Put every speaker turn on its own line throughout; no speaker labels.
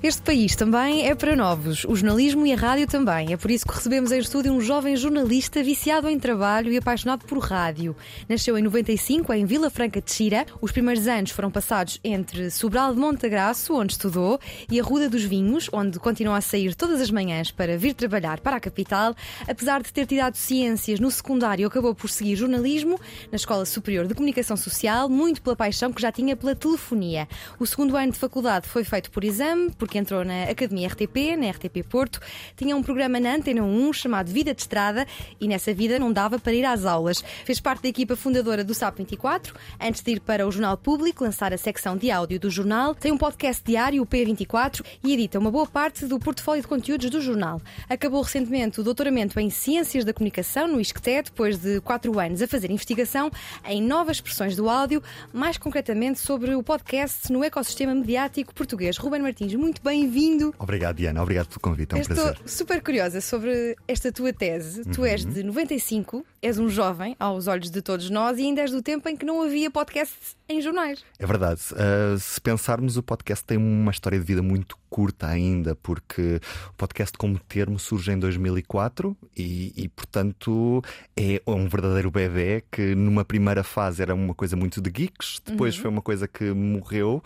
Este país também é para novos, o jornalismo e a rádio também. É por isso que recebemos em estúdio um jovem jornalista viciado em trabalho e apaixonado por rádio. Nasceu em 95 em Vila Franca de Xira. Os primeiros anos foram passados entre Sobral de Montagraço, onde estudou, e a Ruda dos Vinhos, onde continua a sair todas as manhãs para vir trabalhar para a capital. Apesar de ter tirado ciências no secundário, acabou por seguir jornalismo na Escola Superior de Comunicação Social, muito pela paixão que já tinha pela telefonia. O segundo ano de faculdade foi feito por exame, por porque entrou na Academia RTP, na RTP Porto, tinha um programa na Antena 1 chamado Vida de Estrada e nessa vida não dava para ir às aulas. Fez parte da equipa fundadora do SAP 24, antes de ir para o Jornal Público, lançar a secção de áudio do jornal, tem um podcast diário, o P24, e edita uma boa parte do portfólio de conteúdos do jornal. Acabou recentemente o doutoramento em Ciências da Comunicação no ISCTE, depois de quatro anos a fazer investigação em novas expressões do áudio, mais concretamente sobre o podcast no ecossistema mediático português. Ruben Martins, muito muito bem-vindo.
Obrigado, Diana. Obrigado pelo convite. É um
Estou
prazer.
super curiosa sobre esta tua tese. Uhum. Tu és de 95, és um jovem aos olhos de todos nós e ainda és do tempo em que não havia podcasts em jornais.
É verdade. Uh, se pensarmos, o podcast tem uma história de vida muito curta ainda, porque o podcast como termo surge em 2004 e, e, portanto, é um verdadeiro bebê que numa primeira fase era uma coisa muito de geeks, depois uhum. foi uma coisa que morreu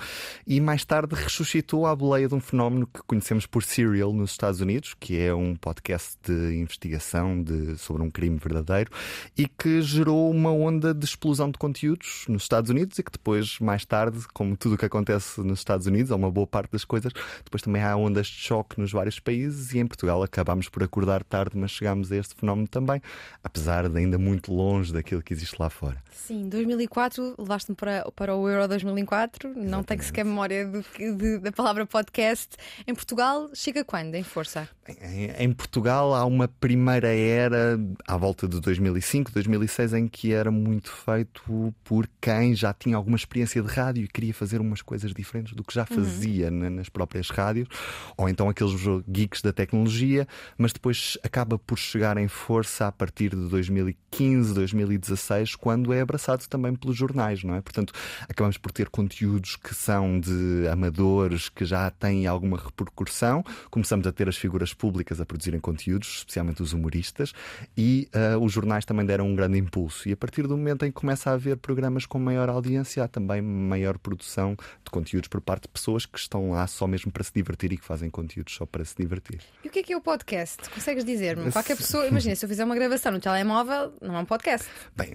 e mais tarde ressuscitou à boleia de um fenómeno que conhecemos por Serial nos Estados Unidos, que é um podcast de investigação de, sobre um crime verdadeiro e que gerou uma onda de explosão de conteúdos nos Estados Unidos e que depois, mais tarde, como tudo o que acontece nos Estados Unidos, ou uma boa parte das coisas, depois também há ondas de choque nos vários países e em Portugal acabámos por acordar tarde, mas chegámos a este fenómeno também, apesar de ainda muito longe daquilo que existe lá fora.
Sim, 2004, levaste-me para, para o Euro 2004, Exatamente. não tenho sequer memória do, de, da palavra podcast. Em Portugal, chega quando, em força?
Em, em Portugal há uma primeira era, à volta de 2005, 2006, em que era muito feito por quem já tinha alguma experiência de rádio e queria fazer umas coisas diferentes do que já uhum. fazia uhum. nas próprias rádios rádios, ou então aqueles geeks da tecnologia, mas depois acaba por chegar em força a partir de 2015, 2016, quando é abraçado também pelos jornais, não é? Portanto, acabamos por ter conteúdos que são de amadores, que já têm alguma repercussão, começamos a ter as figuras públicas a produzirem conteúdos, especialmente os humoristas, e uh, os jornais também deram um grande impulso. E a partir do momento em que começa a haver programas com maior audiência, há também maior produção de conteúdos por parte de pessoas que estão lá só mesmo para se se divertir e que fazem conteúdos só para se divertir.
E o que é que é o podcast? Consegues dizer-me? Qualquer pessoa, imagina, se eu fizer uma gravação no telemóvel, não é um podcast.
Bem,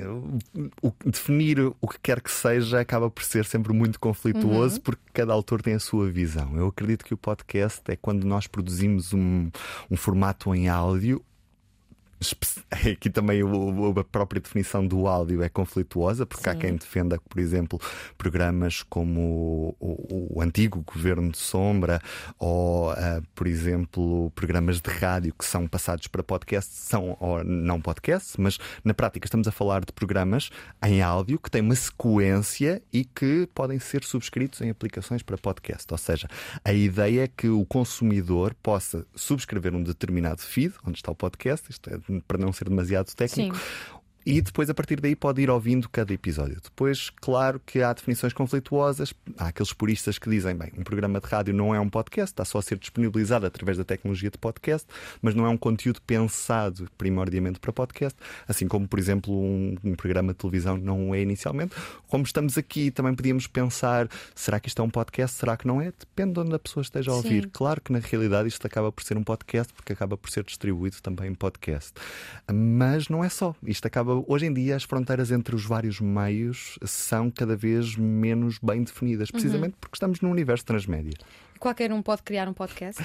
o, definir o que quer que seja acaba por ser sempre muito conflituoso uhum. porque cada autor tem a sua visão. Eu acredito que o podcast é quando nós produzimos um, um formato em áudio Aqui também a própria definição do áudio é conflituosa, porque Sim. há quem defenda, por exemplo, programas como o, o, antigo Governo de Sombra ou, uh, por exemplo, programas de rádio que são passados para podcast, são ou não podcast, mas na prática estamos a falar de programas em áudio que têm uma sequência e que podem ser subscritos em aplicações para podcast. Ou seja, a ideia é que o consumidor possa subscrever um determinado feed, onde está o podcast, isto é para não ser demasiado técnico, Sim e depois a partir daí pode ir ouvindo cada episódio. Depois, claro que há definições conflituosas, há aqueles puristas que dizem, bem, um programa de rádio não é um podcast, está só a ser disponibilizado através da tecnologia de podcast, mas não é um conteúdo pensado primordialmente para podcast, assim como, por exemplo, um, um programa de televisão não é inicialmente. Como estamos aqui, também podíamos pensar, será que isto é um podcast, será que não é? Depende de onde a pessoa esteja a ouvir. Sim. Claro que na realidade isto acaba por ser um podcast, porque acaba por ser distribuído também em podcast. Mas não é só, isto acaba hoje em dia as fronteiras entre os vários meios são cada vez menos bem definidas, precisamente uhum. porque estamos num universo transmédia.
Qualquer um pode criar um podcast?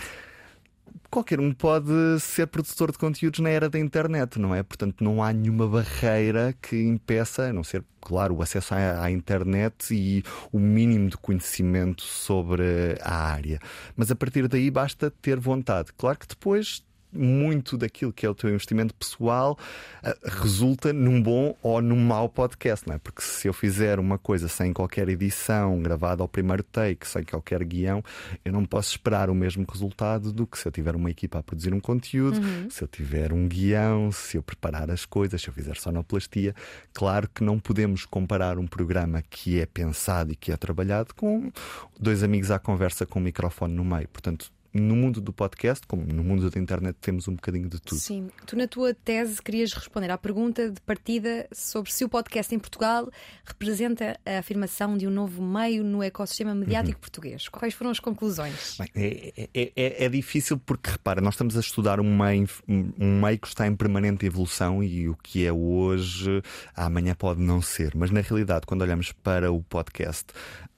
qualquer um pode ser produtor de conteúdos na era da internet, não é? Portanto, não há nenhuma barreira que impeça, a não ser, claro, o acesso à, à, internet e o mínimo de conhecimento sobre a área. Mas a partir daí basta ter vontade. Claro que depois muito daquilo que é o teu investimento pessoal uh, resulta num bom ou num mau podcast, não é? Porque se eu fizer uma coisa sem qualquer edição, gravada ao primeiro take, sem qualquer guião, eu não posso esperar o mesmo resultado do que se eu tiver uma equipa a produzir um conteúdo, uhum. se eu tiver um guião, se eu preparar as coisas, se eu fizer sonoplastia. Claro que não podemos comparar um programa que é pensado e que é trabalhado com dois amigos à conversa com um microfone no meio. Portanto, no mundo do podcast, como no mundo da internet, temos um bocadinho de tudo.
Sim. Tu, na tua tese, querias responder à pergunta de partida sobre se o podcast em Portugal representa a afirmação de um novo meio no ecossistema mediático uhum. português. Quais foram as conclusões?
Bem, é, é, é, é, difícil porque, repara, nós estamos a estudar um meio, um meio que está em permanente evolução e o que é hoje, amanhã pode não ser. Mas, na realidade, quando olhamos para o podcast,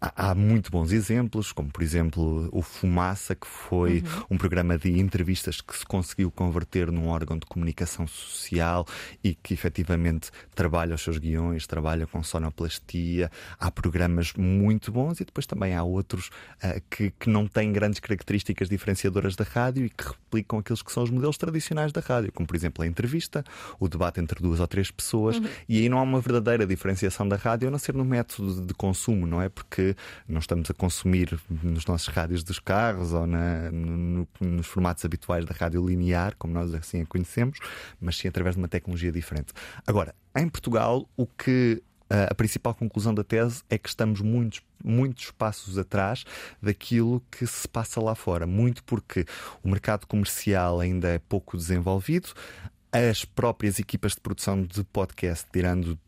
há, há muito bons exemplos, como, por exemplo, o Fumaça, que foi foi uhum. um programa de entrevistas que se conseguiu converter num órgão de comunicação social e que efetivamente trabalha os seus guiões, trabalha com sonoplastia. Há programas muito bons e depois também há outros uh, que, que não têm grandes características diferenciadoras da rádio e que replicam aqueles que são os modelos tradicionais da rádio, como por exemplo a entrevista, o debate entre duas ou três pessoas. Uhum. E aí não há uma verdadeira diferenciação da rádio, a não ser no método de consumo, não é? Porque não estamos a consumir nos nossos rádios dos carros ou na, no, nos formatos habituais da rádio linear, como nós assim a conhecemos, mas sim através de uma tecnologia diferente. Agora, em Portugal, o que a principal conclusão da tese é que estamos muitos, muitos passos atrás daquilo que se passa lá fora. Muito porque o mercado comercial ainda é pouco desenvolvido, as próprias equipas de produção de podcast, tirando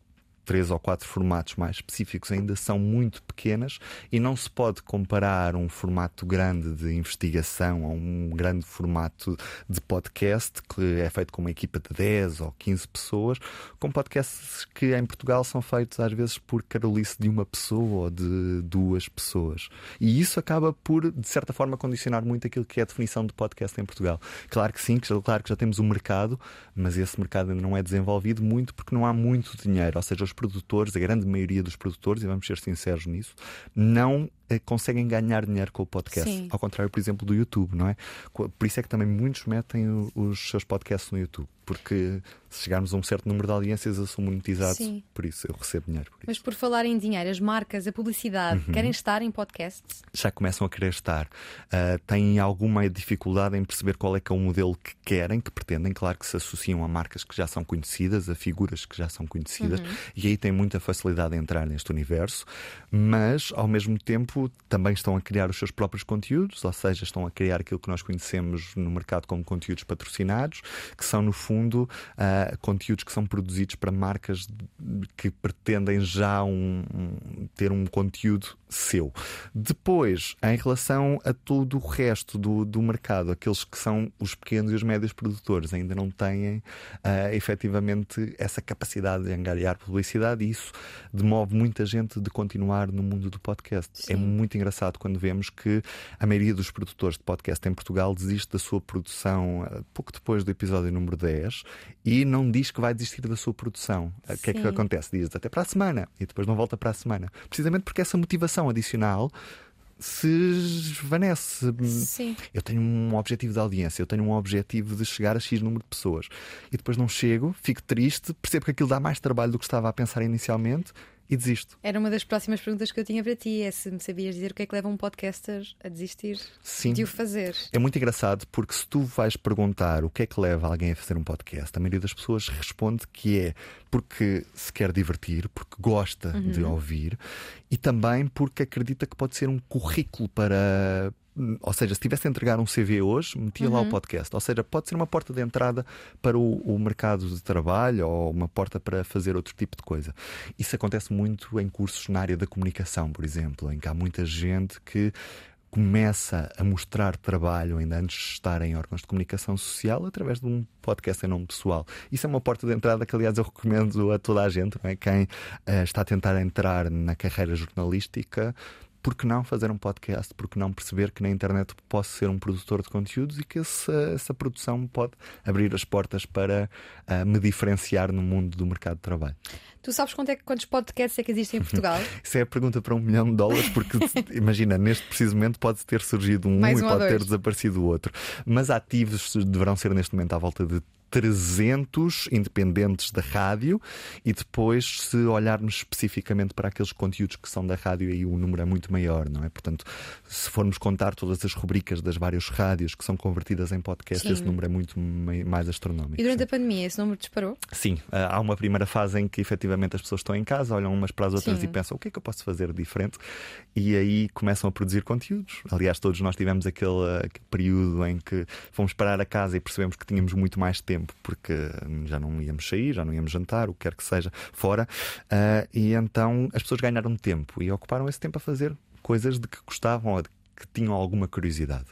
três ou quatro formatos mais específicos ainda são muito pequenas e não se pode comparar um formato grande de investigação a um grande formato de podcast que é feito com uma equipa de 10 ou 15 pessoas, com podcasts que em Portugal são feitos às vezes por carolice de uma pessoa ou de duas pessoas. E isso acaba por, de certa forma, condicionar muito aquilo que é a definição de podcast em Portugal. Claro que sim, claro que já temos um mercado, mas esse mercado ainda não é desenvolvido muito porque não há muito dinheiro, ou seja, os produtores, a grande maioria dos produtores, e vamos ser sinceros nisso, não conseguem ganhar dinheiro com o podcast. Sim. Ao contrário, por exemplo, do YouTube, não é? Por isso é que também muitos metem os seus podcasts no YouTube porque se chegarmos a um certo número de audiências eu sou monetizado, Sim. por isso eu recebo dinheiro. Por
Mas por falar em dinheiro, as marcas, a publicidade, uhum. querem estar em podcasts?
Já começam a querer estar. Uh, têm alguma dificuldade em perceber qual é que é o modelo que querem, que pretendem. Claro que se associam a marcas que já são conhecidas, a figuras que já são conhecidas, uhum. e aí têm muita facilidade em entrar neste universo, mas ao mesmo tempo também estão a criar os seus próprios conteúdos, ou seja, estão a criar aquilo que nós conhecemos no mercado como conteúdos patrocinados, que são no fundo uh, conteúdos que são produzidos para marcas que pretendem já um, um, ter um conteúdo seu. Depois, em relação a todo o resto do, do mercado, aqueles que são os pequenos e os médios produtores ainda não têm uh, efetivamente essa capacidade de angariar publicidade e isso demove muita gente de continuar no mundo do podcast. É Sim. É muito engraçado quando vemos que a maioria dos produtores de podcast em Portugal desiste da sua produção uh, pouco depois do episódio número 10 e não diz que vai desistir da sua produção. O que é que acontece? Diz até para a semana e depois não volta para a semana. Precisamente porque essa motivação adicional se esvanece.
Sim.
Eu tenho um objetivo de audiência, eu tenho um objetivo de chegar a X número de pessoas e depois não chego, fico triste, percebo que aquilo dá mais trabalho do que estava a pensar inicialmente e desisto.
Era uma das próximas perguntas que eu tinha para ti: é se me sabias dizer o que é que leva um podcaster a desistir
Sim.
de o fazer.
É muito engraçado porque se tu vais perguntar o que é que leva alguém a fazer um podcast, a maioria das pessoas responde que é porque se quer divertir, porque gosta uhum. de ouvir e também porque acredita que pode ser um currículo para ou seja, se tivesse a entregar um CV hoje, metia uhum. lá o uhum. podcast. Ou seja, pode ser uma porta de entrada para o, o, mercado de trabalho ou uma porta para fazer outro tipo de coisa. Isso acontece muito em cursos na área da comunicação, por exemplo, em que há muita gente que começa a mostrar trabalho ainda antes de estar em órgãos de comunicação social através de um podcast em nome pessoal. Isso é uma porta de entrada que, aliás, eu recomendo a toda a gente, não é? quem uh, está a tentar entrar na carreira jornalística por que não fazer um podcast? Por que não perceber que na internet posso ser um produtor de conteúdos e que essa, essa produção pode abrir as portas para uh, me diferenciar no mundo do mercado de trabalho?
Tu sabes quanto é, quantos podcasts é que existem em Portugal?
Isso é a pergunta para um milhão de dólares, porque imagina, neste preciso momento pode ter surgido um,
Mais
e
um
pode
ou
ter
dois.
desaparecido o outro. Mas ativos deverão ser neste momento à volta de 300 independentes da rádio e depois, se olharmos especificamente para aqueles conteúdos que são da rádio, aí o número é muito maior, não é? Portanto, se formos contar todas as rubricas das várias rádios que são convertidas em podcast,
Sim.
esse número é muito mai- mais astronómico.
E durante
sim.
a pandemia esse número disparou?
Sim, ah, há uma primeira fase em que efetivamente as pessoas estão em casa, olham umas para as outras
Sim.
e pensam o que é que eu posso fazer diferente e aí começam a produzir conteúdos. Aliás, todos nós tivemos aquele, aquele período em que fomos parar a casa e percebemos que tínhamos muito mais tempo porque hum, já não íamos sair, já não íamos jantar, o que quer que seja, fora. Ah, e então as pessoas ganharam tempo e ocuparam esse tempo a fazer coisas de que gostavam ou de que tinham alguma curiosidade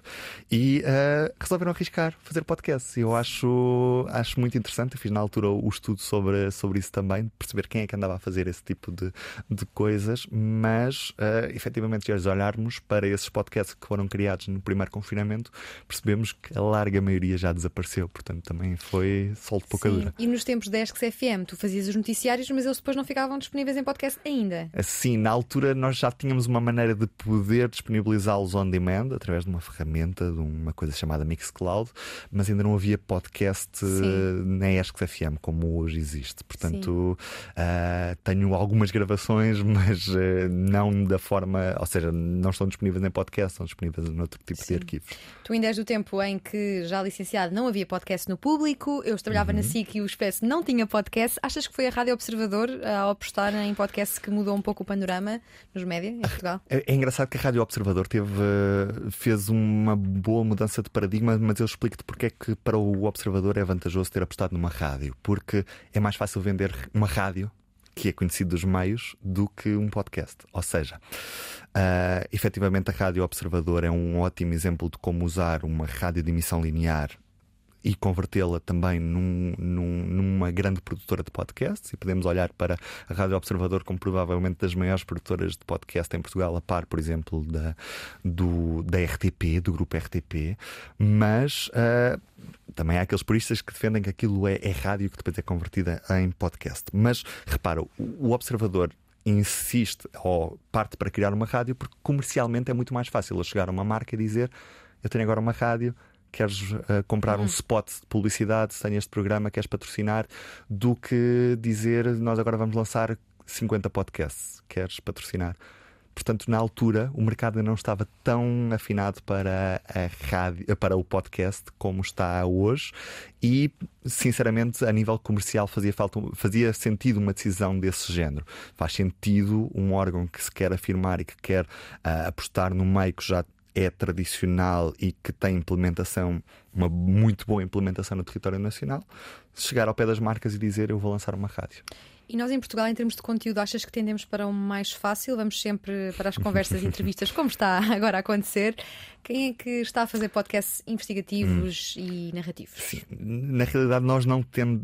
e ah, resolveram arriscar fazer podcast. Eu acho, acho muito interessante. Eu fiz na altura o estudo sobre, sobre isso também, de perceber quem é que andava a fazer esse tipo de, de coisas, mas ah, efetivamente, se olharmos para esses podcasts que foram criados no primeiro confinamento, percebemos que a larga maioria já desapareceu. Portanto, também foi sol de pouca
Sim.
dura.
E nos tempos da ESC FM, tu fazias os noticiários, mas eles depois não ficavam disponíveis em podcast ainda.
Assim, na altura nós já tínhamos uma maneira de poder disponibilizá-los on demand através de uma ferramenta, de uma coisa chamada Mixcloud, mas ainda não havia podcast
Sim.
eh, na ESC FM como hoje existe. Portanto, ah, tenho algumas gravações, mas eh, não da forma, ou seja, não estão disponíveis em podcast, estão disponíveis noutro tipo
Sim.
de arquivos.
Tu ainda és do tempo em que, já licenciado, não havia podcast no público, eu trabalhava
Uhum.
na SIC e o Expresso não tinha podcast. Achas que foi a Rádio Observador a apostar em podcast que mudou um pouco o panorama nos média em Portugal?
É, é engraçado que a Rádio Observador teve, eh, fez uma boa mudança de paradigma, mas eu explico-te porque é que para o Observador é vantajoso ter apostado numa rádio. Porque é mais fácil vender uma rádio, que é conhecido dos meios, do que um podcast. Ou seja, ah, efetivamente a Rádio Observador é um ótimo exemplo de como usar uma rádio de emissão linear e convertê-la também num- num- numa grande produtora de podcasts. E podemos olhar para a Rádio Observador como provavelmente das maiores produtoras de podcast em Portugal, a par, por exemplo, da, do, da RTP, do grupo RTP. Mas ah, também há aqueles puristas que defendem que aquilo é, é rádio que depois é convertida em podcast. Mas repara, o, o Observador insiste ou parte para criar uma rádio porque comercialmente é muito mais fácil eu chegar a uma marca e dizer eu tenho agora uma rádio queres uh, comprar um spot de publicidade, tenho este programa, queres patrocinar, do que dizer nós agora vamos lançar 50 podcasts, queres patrocinar. Portanto, na altura, o mercado ainda não estava tão afinado para a rádio, para o podcast como está hoje, e sinceramente, a nível comercial, fazia, falta, fazia sentido uma decisão desse género. Faz sentido um órgão que se quer afirmar e que quer ah, apostar no meio que já é tradicional e que tem implementação, uma muito boa implementação no território nacional, chegar ao pé das marcas e dizer eu vou lançar uma rádio.
E nós em Portugal, em termos de conteúdo, achas que tendemos para o mais fácil? Vamos sempre para as conversas e entrevistas, como está agora a acontecer. Quem é que está a fazer podcasts investigativos e narrativos?
Sim, na realidade nós não temos,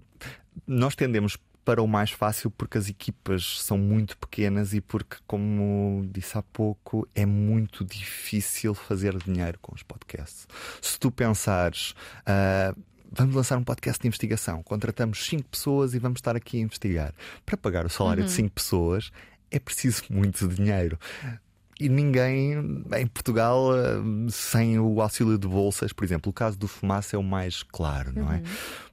nós tendemos para o mais fácil porque as equipas são muito pequenas e porque, como disse há pouco, é muito difícil fazer dinheiro com os podcasts. Se tu pensares, ah, vamos lançar um podcast de investigação, contratamos cinco pessoas e vamos estar aqui a investigar. Para pagar o salário de cinco pessoas é preciso muito dinheiro. E ninguém em Portugal, eh, sem o auxílio de bolsas, por exemplo, o caso do Fumaça é o mais claro, não é?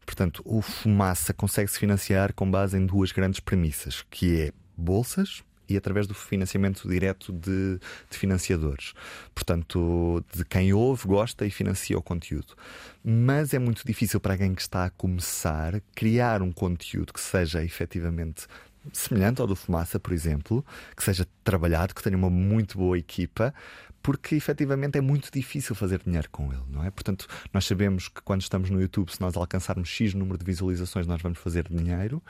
Portanto, o Fumaça consegue se financiar com base em duas grandes premissas, que é bolsas e através do financiamento direto de, de financiadores. Portanto, de quem ouve, gosta e financia o conteúdo. Mas é muito difícil para alguém que está a começar criar um conteúdo que seja efetivamente semelhante ao do Fumaça, por exemplo, que seja trabalhado, que tenha uma muito boa equipa, porque efetivamente é muito difícil fazer dinheiro com ele, não é? Portanto, nós sabemos que quando estamos no YouTube, se nós alcançarmos X número de visualizações, nós vamos fazer dinheiro.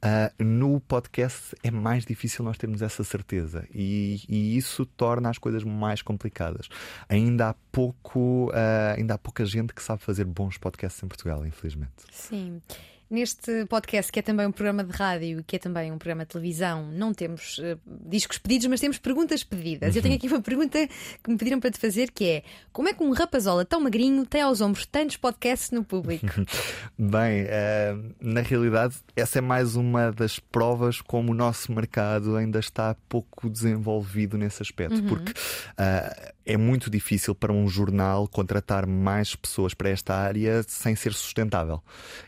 Ah, no podcast é mais difícil nós termos essa certeza e, e isso torna as coisas mais complicadas. Ainda há pouco, ah, ainda há pouca gente que sabe fazer bons podcasts em Portugal, infelizmente.
Sim. Neste podcast, que é também um programa de rádio e que é também um programa de televisão, não temos uh, discos pedidos, mas temos perguntas pedidas. Uhum. Eu tenho aqui uma pergunta que me pediram para te fazer, que é como é que um rapazola tão magrinho tem aos ombros tantos podcasts no público?
Bem, uh, na realidade, essa é mais uma das provas como o nosso mercado ainda está pouco desenvolvido nesse aspecto, uhum. porque uh, é muito difícil para um jornal contratar mais pessoas para esta área sem ser sustentável.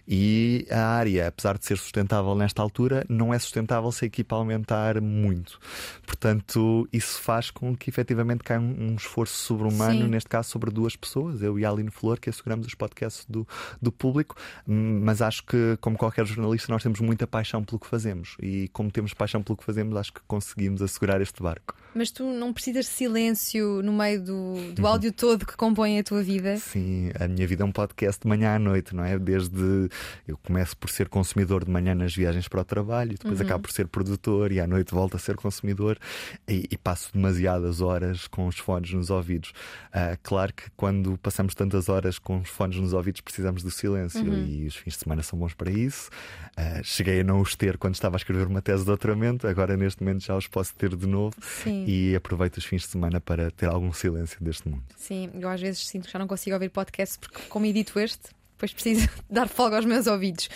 E a área, apesar de ser sustentável nesta altura, não é sustentável se a equipa aumentar muito. Portanto, isso faz com que efetivamente caia um, esforço sobre-humano, neste caso sobre duas pessoas, eu e a Aline Flor, que asseguramos os podcasts do, do público. Mas acho que, como qualquer jornalista, nós temos muita paixão pelo que fazemos. E como temos paixão pelo que fazemos, acho que conseguimos assegurar este barco.
Mas tu não precisas de silêncio no meio do, do áudio todo que compõe a tua vida?
Sim, a minha vida é um podcast de manhã à noite, não é? Desde eu começo por ser consumidor de manhã nas viagens para o trabalho, depois uhum. acabo por ser produtor e à noite volto a ser consumidor e, e passo demasiadas horas com os fones nos ouvidos. Uh, claro que quando passamos tantas horas com os fones nos ouvidos precisamos do silêncio uhum. e os fins de semana são bons para isso. Uh, cheguei a não os ter quando estava a escrever uma tese de doutoramento, agora neste momento já os posso ter de novo. Sim e aproveito os fins de semana para ter algum silêncio deste mundo.
Sim, eu às vezes sinto que já não consigo ouvir podcast porque, como edito este, depois preciso dar folga aos meus ouvidos.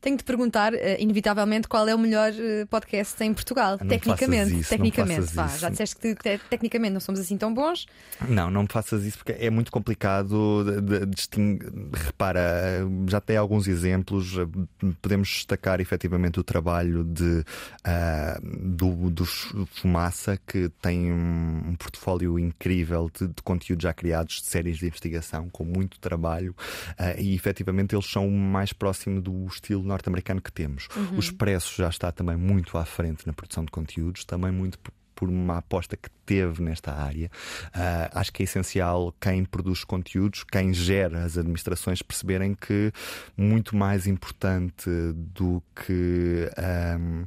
Tenho de perguntar, uh, inevitavelmente, qual é o melhor uh, podcast em Portugal,
não
tecnicamente.
Isso,
tecnicamente, vá, já disseste que te, tecnicamente não somos assim tão bons.
Não, não me faças isso porque é muito complicado de, distinguir. Repara, já tem alguns exemplos. Podemos destacar efetivamente o trabalho de, uh, do, dos Fumaça, que tem um, um portfólio incrível de, de conteúdos já criados de séries de investigação, com muito trabalho, e efetivamente eles são mais próximo do estilo norte-americano que temos. Uhum. O Expresso já está também muito à frente na produção de conteúdos, também muito por uma aposta que teve nesta área. Uh, acho que é essencial quem produz conteúdos, quem gera as administrações, perceberem que muito mais importante do que. Um,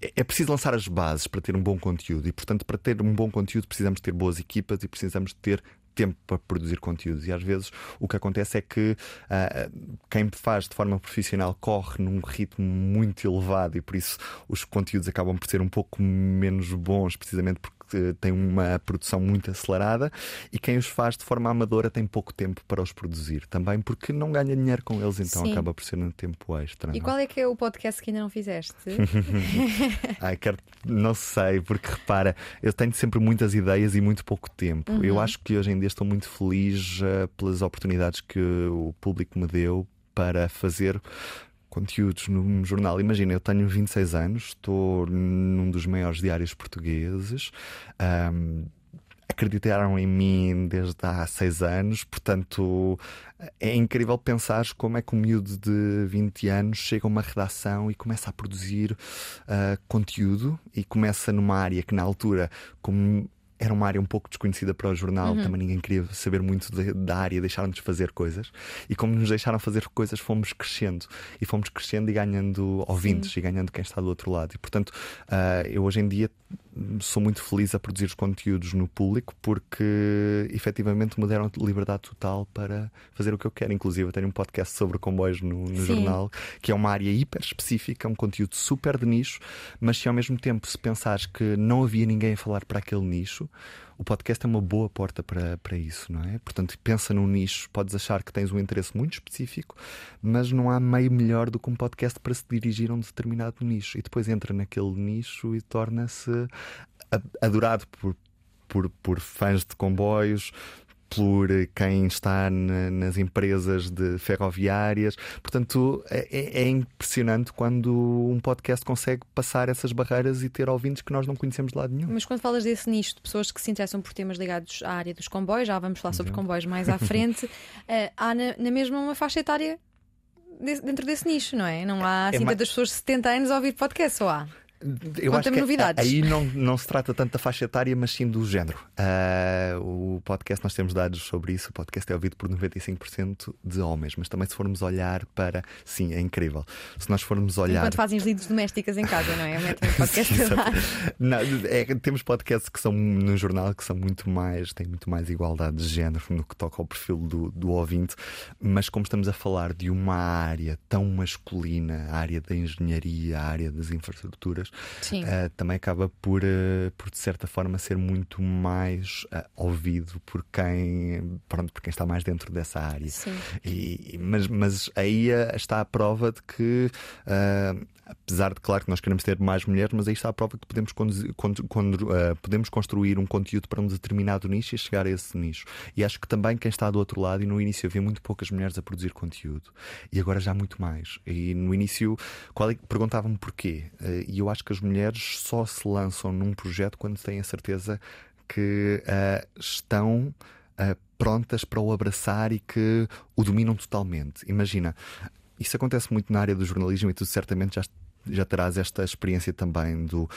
é, é preciso lançar as bases para ter um bom conteúdo e, portanto, para ter um bom conteúdo precisamos ter boas equipas e precisamos ter tempo para produzir conteúdos. E às vezes o que acontece é que uh, quem faz de forma profissional corre num ritmo muito elevado e por isso os conteúdos acabam por ser um pouco menos bons, precisamente porque tem uma produção muito acelerada e quem os faz de forma amadora tem pouco tempo para os produzir também, porque não ganha dinheiro com eles, então Sim. acaba por ser um tempo extra.
E não? qual é que é o podcast que ainda não fizeste?
Ai, quero... Não sei, porque repara, eu tenho sempre muitas ideias e muito pouco tempo. Uhum. Eu acho que hoje em dia estou muito feliz uh, pelas oportunidades que o público me deu para fazer conteúdos num jornal. Imagina, eu tenho 26 anos, estou num dos maiores diários portugueses. Um, acreditaram em mim desde há seis anos, portanto é incrível pensar como é que um miúdo de 20 anos chega a uma redação e começa a produzir uh, conteúdo e começa numa área que na altura, como era uma área um pouco desconhecida para o jornal, uhum. também ninguém queria saber muito de, da área, deixaram-nos fazer coisas. E como nos deixaram fazer coisas, fomos crescendo. E fomos crescendo e ganhando ouvintes Sim. e ganhando quem está do outro lado. E portanto, uh, eu hoje em dia sou muito feliz a produzir os conteúdos no público porque efetivamente me deram liberdade total para fazer o que eu quero. Inclusive, eu tenho um podcast sobre comboios no, no jornal, que é uma área hiper específica, um conteúdo super de nicho, mas se ao mesmo tempo se pensares que não havia ninguém a falar para aquele nicho, o podcast é uma boa porta para, para isso, não é? Portanto, pensa num nicho, podes achar que tens um interesse muito específico, mas não há meio melhor do que um podcast para se dirigir a um determinado nicho. E depois entra naquele nicho e torna-se adorado por, por, por fãs de comboios, por quem está na, nas empresas de ferroviárias. Portanto, é, é, é, impressionante quando um podcast consegue passar essas barreiras e ter ouvintes que nós não conhecemos de lado nenhum.
Mas quando falas desse nicho de pessoas que se interessam por temas ligados à área dos comboios, já vamos falar sobre comboios mais à frente, uh, há na, na mesma uma faixa etária dentro desse nicho, não é? Não há é assim é tantas pessoas de 70 anos a ouvir podcast, ou há?
Eu acho que
novidades.
aí não, não se trata tanto da faixa etária, mas sim do género. Uh, o podcast, nós temos dados sobre isso. O podcast é ouvido por 95% de homens, mas também se formos olhar para. Sim, é incrível. Se nós formos olhar.
Enquanto fazem os lidos domésticas em casa, não é? Metem um podcast
não, é, Temos podcasts que são no jornal que são muito mais. têm muito mais igualdade de género no que toca ao perfil do, do ouvinte, mas como estamos a falar de uma área tão masculina, a área da engenharia, a área das infraestruturas, uh, também acaba por, uh, por, de certa forma, ser muito mais uh, ouvido por quem, pronto, por quem está mais dentro dessa área. E, mas, mas aí está a prova de que apesar de, claro, que nós queremos ter mais mulheres, mas aí está a prova que podemos, conduzir, uh, podemos construir um conteúdo para um determinado nicho e chegar a esse nicho. E acho que também quem está do outro lado, e no início havia muito poucas mulheres a produzir conteúdo, e agora já muito mais. E no início é, perguntavam-me porquê. Uh, e eu acho que as mulheres só se lançam num projeto quando têm a certeza que uh, estão prontas para o abraçar e que o dominam totalmente. Imagina, isso acontece muito na área do jornalismo e tu certamente já, já terás esta experiência também do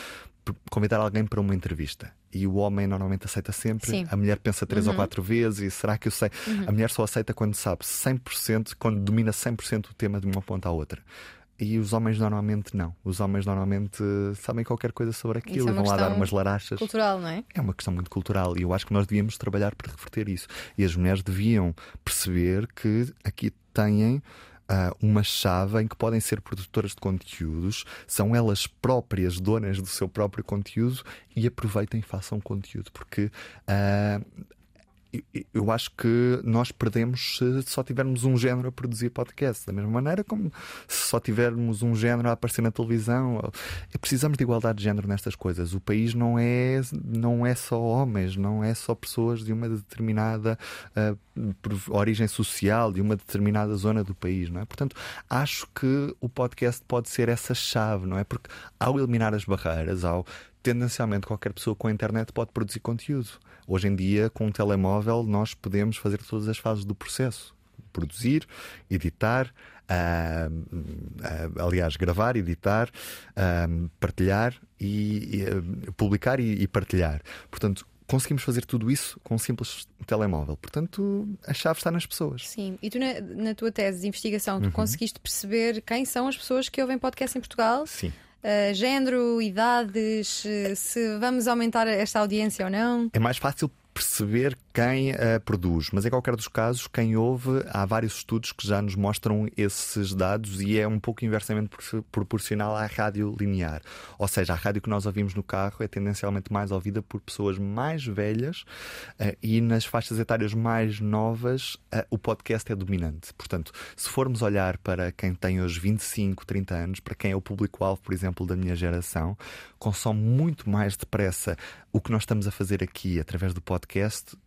convidar alguém para uma entrevista e o homem normalmente aceita sempre,
Sim.
a mulher pensa três uhum. ou quatro vezes e será que eu sei? Uhum. A mulher só aceita quando sabe 100%, quando domina 100% o tema de uma ponta à outra. E os homens normalmente não. Os homens normalmente sabem qualquer coisa sobre aquilo
é
e vão lá dar umas larachas.
Cultural, não é?
É uma questão muito cultural e eu acho que nós devíamos trabalhar para reverter isso. E as mulheres deviam perceber que aqui têm uma chave em que podem ser produtoras de conteúdos, são elas próprias donas do seu próprio conteúdo e aproveitem e façam conteúdo, porque uh, eu acho que nós perdemos se só tivermos um género a produzir podcast. Da mesma maneira como se só tivermos um género a aparecer na televisão. Precisamos de igualdade de género nestas coisas. O país não é, não é só homens, não é só pessoas de uma determinada uh, origem social, de uma determinada zona do país. Não é? Portanto, acho que o podcast pode ser essa chave, não é? Porque ao eliminar as barreiras, ao tendencialmente qualquer pessoa com a internet pode produzir conteúdo. Hoje em dia, com um telemóvel, nós podemos fazer todas as fases do processo: produzir, editar, uh, uh, aliás, gravar, editar, uh, partilhar e, publicar e, e partilhar. Portanto, conseguimos fazer tudo isso com um simples telemóvel. Portanto, a chave está nas pessoas.
Sim, e tu na, na tua tese de investigação, tu uhum. conseguiste perceber quem são as pessoas que ouvem podcast em Portugal?
Sim
uh, género, idades, se vamos aumentar esta audiência ou não?
É mais fácil perceber quem uh, produz, mas em qualquer dos casos, quem ouve, há vários estudos que já nos mostram esses dados e é um pouco inversamente proporcional à rádio linear. Ou seja, a rádio que nós ouvimos no carro é tendencialmente mais ouvida por pessoas mais velhas uh, e nas faixas etárias mais novas uh, o podcast é dominante. Portanto, se formos olhar para quem tem hoje 25, 30 anos, para quem é o público-alvo, por exemplo, da minha geração, consome muito mais depressa o que nós estamos a fazer aqui através do podcast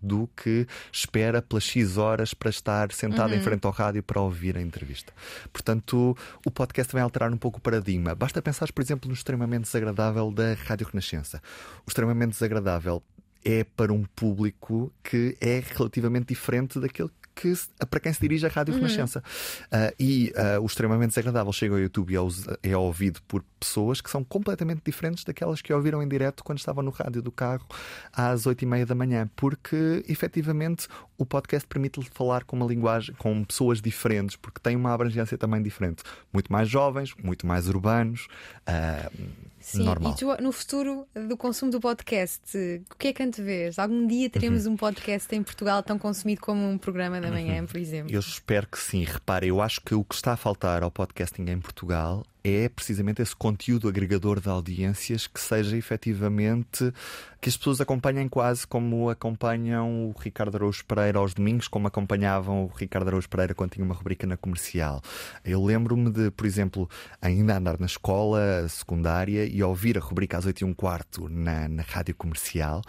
do que espera pelas X horas para estar sentado uhum. em frente ao rádio para ouvir a entrevista. Portanto, o podcast vai alterar um pouco o paradigma. Basta pensar, por exemplo, no extremamente desagradável da Rádio Renascença. O extremamente desagradável é para um público que é relativamente diferente daquele que, para quem se dirige a Rádio uhum. Renascença. Uh, e uh, o extremamente desagradável chega ao YouTube e é ouvido por pessoas que são completamente diferentes daquelas que ouviram em direto quando estavam no rádio do carro às oito e meia da manhã, porque efetivamente o podcast permite-lhe falar com uma linguagem, com pessoas diferentes, porque tem uma abrangência também diferente. Muito mais jovens, muito mais urbanos. Uh,
Sim,
normal.
e tu, no futuro do consumo do podcast, o que é que antevês? Algum dia teremos uhum. um podcast em Portugal tão consumido como um programa da manhã, uhum. por exemplo?
Eu espero que sim. Repare, eu acho que o que está a faltar ao podcasting em Portugal é precisamente esse conteúdo agregador de audiências que seja efetivamente que as pessoas acompanhem quase como acompanham o Ricardo Araújo Pereira aos domingos, como acompanhavam o Ricardo Araújo Pereira quando tinha uma rubrica na comercial. Eu lembro-me de, por exemplo, ainda andar na escola secundária e ouvir a rubrica às 8 e um quarto na, na rádio comercial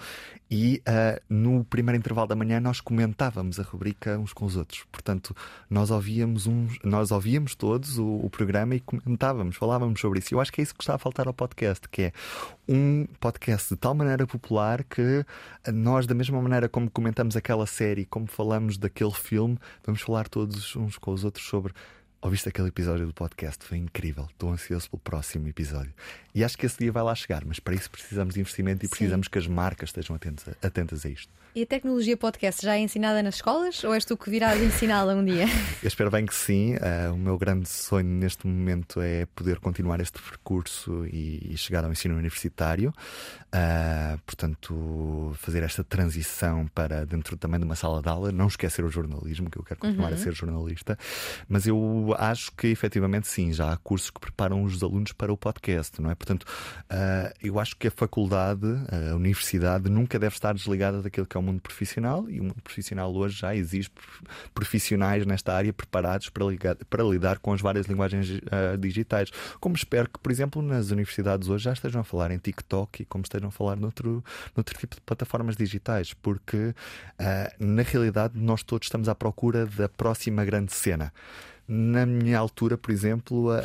e uh, no primeiro intervalo da manhã nós comentávamos a rubrica uns com os outros. Portanto, nós ouvíamos uns, nós ouvíamos todos o, o programa e comentávamos, falávamos sobre isso. Eu acho que é isso que está a faltar ao podcast, que é um podcast de tal maneira popular que nós, da mesma maneira como comentamos aquela série, como falamos daquele filme, vamos falar todos uns com os outros sobre Ouviste aquele episódio do podcast? Foi incrível. Estou ansioso pelo próximo episódio. E acho que esse dia vai lá chegar, mas para isso precisamos de investimento e precisamos Sim. que as marcas estejam atentas a, atentas a isto.
E a tecnologia podcast já é ensinada nas escolas ou és tu que virás ensiná-la um dia?
Eu espero bem que sim. Uh, o meu grande sonho neste momento é poder continuar este percurso e, e chegar ao ensino universitário. Uh, portanto, fazer esta transição para dentro também de uma sala de aula, não esquecer o jornalismo, que eu quero continuar uhum. a ser jornalista. Mas eu acho que efetivamente sim, já há cursos que preparam os alunos para o podcast, não é? Portanto, uh, eu acho que a faculdade, a universidade, nunca deve estar desligada daquilo que é o mundo profissional e o mundo profissional hoje já existe profissionais nesta área preparados para, ligar, para lidar com as várias linguagens uh, digitais. Como espero que, por exemplo, nas universidades hoje já estejam a falar em TikTok e como estejam a falar noutro, noutro tipo de plataformas digitais, porque uh, na realidade nós todos estamos à procura da próxima grande cena na minha altura, por exemplo,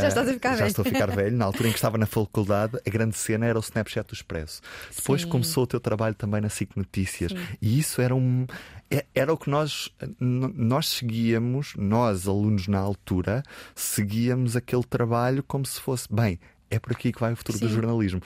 já estás a ficar
já estou a ficar velho. Na altura em que estava na faculdade, a grande cena era o Snapchat do Expresso. Depois Sim. começou o teu trabalho também na SIC Notícias. Sim. E isso era um. É, era o que nós, nós seguíamos, nós, alunos na altura, seguíamos aquele trabalho como se fosse, bem, é por aqui que vai o futuro Sim. do jornalismo.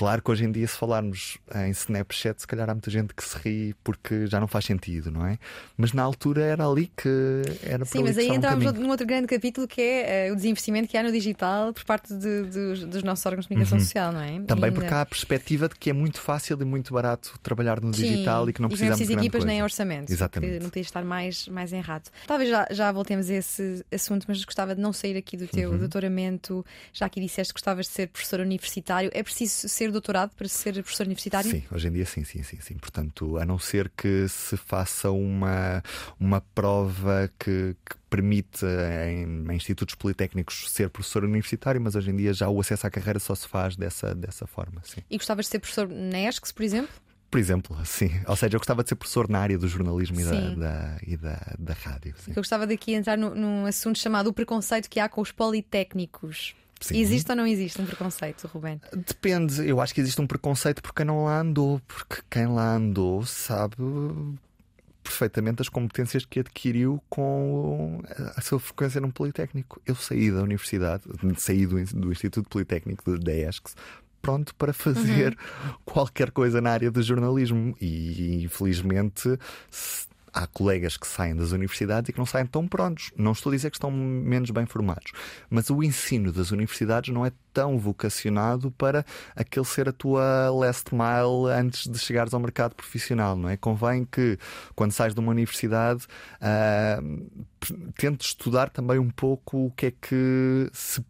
Claro que hoje em dia, se falarmos em Snapchat, se calhar há muita gente que se ri porque já não faz sentido, não é? Mas na altura era ali que era
Sim, mas aí entramos um num outro grande capítulo que é uh, o desinvestimento que há no digital por parte de, de, dos nossos órgãos de comunicação uhum. social, não é?
Também porque há a perspectiva de que é muito fácil e muito barato trabalhar no Sim, digital e que não precisamos
e
de
equipas
coisa.
nem orçamento.
Exatamente.
Que não podia estar mais, mais errado. Talvez já, já voltemos a esse assunto, mas gostava de não sair aqui do teu uhum. doutoramento. Já aqui disseste que gostavas de ser professor universitário. É preciso ser doutorado para ser professor universitário?
Sim, hoje em dia sim, sim, sim, sim. Portanto, a não ser que se faça uma, uma prova que, que permite em, em, institutos politécnicos ser professor universitário, mas hoje em dia já o acesso à carreira só se faz dessa, dessa forma. Sim.
E gostavas de ser professor na ESCS, por exemplo?
Por exemplo, sim. Ou seja, eu gostava de ser professor na área do jornalismo e, da, da, e da, da rádio. Sim.
Eu gostava daqui entrar no, num assunto chamado o preconceito que há com os politécnicos. Sim. Existe ou não existe um preconceito, Rubén?
Depende. Eu acho que existe um preconceito por quem não lá andou, porque quem lá andou sabe perfeitamente as competências que adquiriu com a sua frequência num Politécnico. Eu saí da universidade, saí do, do Instituto Politécnico da ESCS pronto para fazer uhum. qualquer coisa na área do jornalismo e infelizmente há colegas que saem das universidades e que não saem tão prontos. Não estou a dizer que estão menos bem formados, mas o ensino das universidades não é tão vocacionado para aquele ser a tua last mile antes de chegares ao mercado profissional, não é? Convém que quando sais de uma universidade uh, tentes estudar também um pouco o que é que se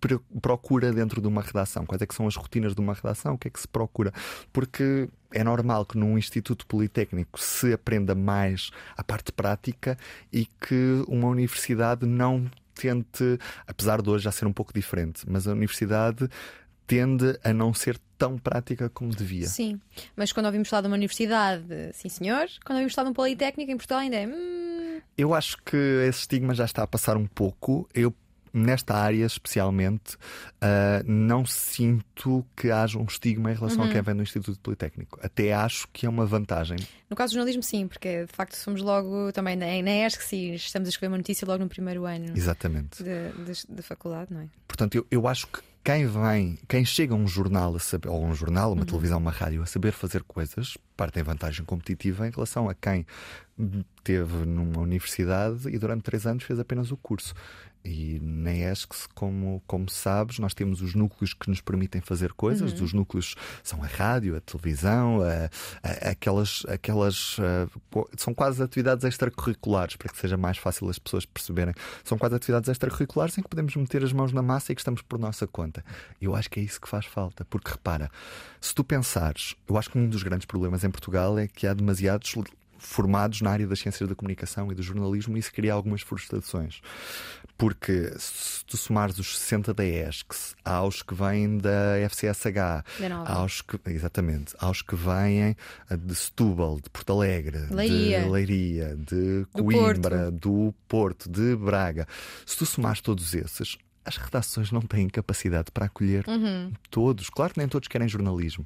procura dentro de uma redação, quais é que são as rotinas de uma redação, o que é que se procura, porque é normal que num instituto politécnico se aprenda mais a parte prática e que uma universidade não tente, apesar de hoje já ser um pouco diferente, mas a universidade tende a não ser tão prática como devia.
Sim, mas quando ouvimos falar de uma universidade, sim senhor, quando ouvimos falar de um politécnico em Portugal ainda é. Hum...
Eu acho que esse estigma já está a passar um pouco. Eu nesta área especialmente, uh, não sinto que haja um estigma em relação uhum. a quem vem do Instituto Politécnico. Até acho que é uma vantagem.
No caso do jornalismo, sim, porque de facto somos logo também na, na ESC, sim, estamos a escrever uma notícia logo no primeiro ano
Exatamente.
De faculdade, não é?
Portanto, eu, eu acho que quem vem, quem chega a um jornal, a saber, ou um jornal, uma uhum. televisão, uma rádio, a saber fazer coisas, parte em vantagem competitiva em relação a quem teve numa universidade e durante três anos fez apenas o curso. E na ESCS, como, como sabes, nós temos os núcleos que nos permitem fazer coisas. Uhum. Os núcleos são a rádio, a televisão, a, a, aquelas. aquelas uh, são quase atividades extracurriculares, para que seja mais fácil as pessoas perceberem. São quase atividades extracurriculares em que podemos meter as mãos na massa e que estamos por nossa conta. Eu acho que é isso que faz falta, porque repara, se tu pensares, eu acho que um dos grandes problemas em Portugal é que há demasiados formados na área das ciências da comunicação e do jornalismo, e isso cria algumas frustrações. Porque se tu somares os 60 da ESCS aos que vêm da FCSH, aos que, exatamente, aos que vêm eh, de Setúbal, de Porto Alegre, Leiria. de Leiria, de Coimbra, do Porto. do Porto, de Braga, se tu somares todos esses, as redações não têm capacidade para acolher uhum. todos. Claro que nem todos querem jornalismo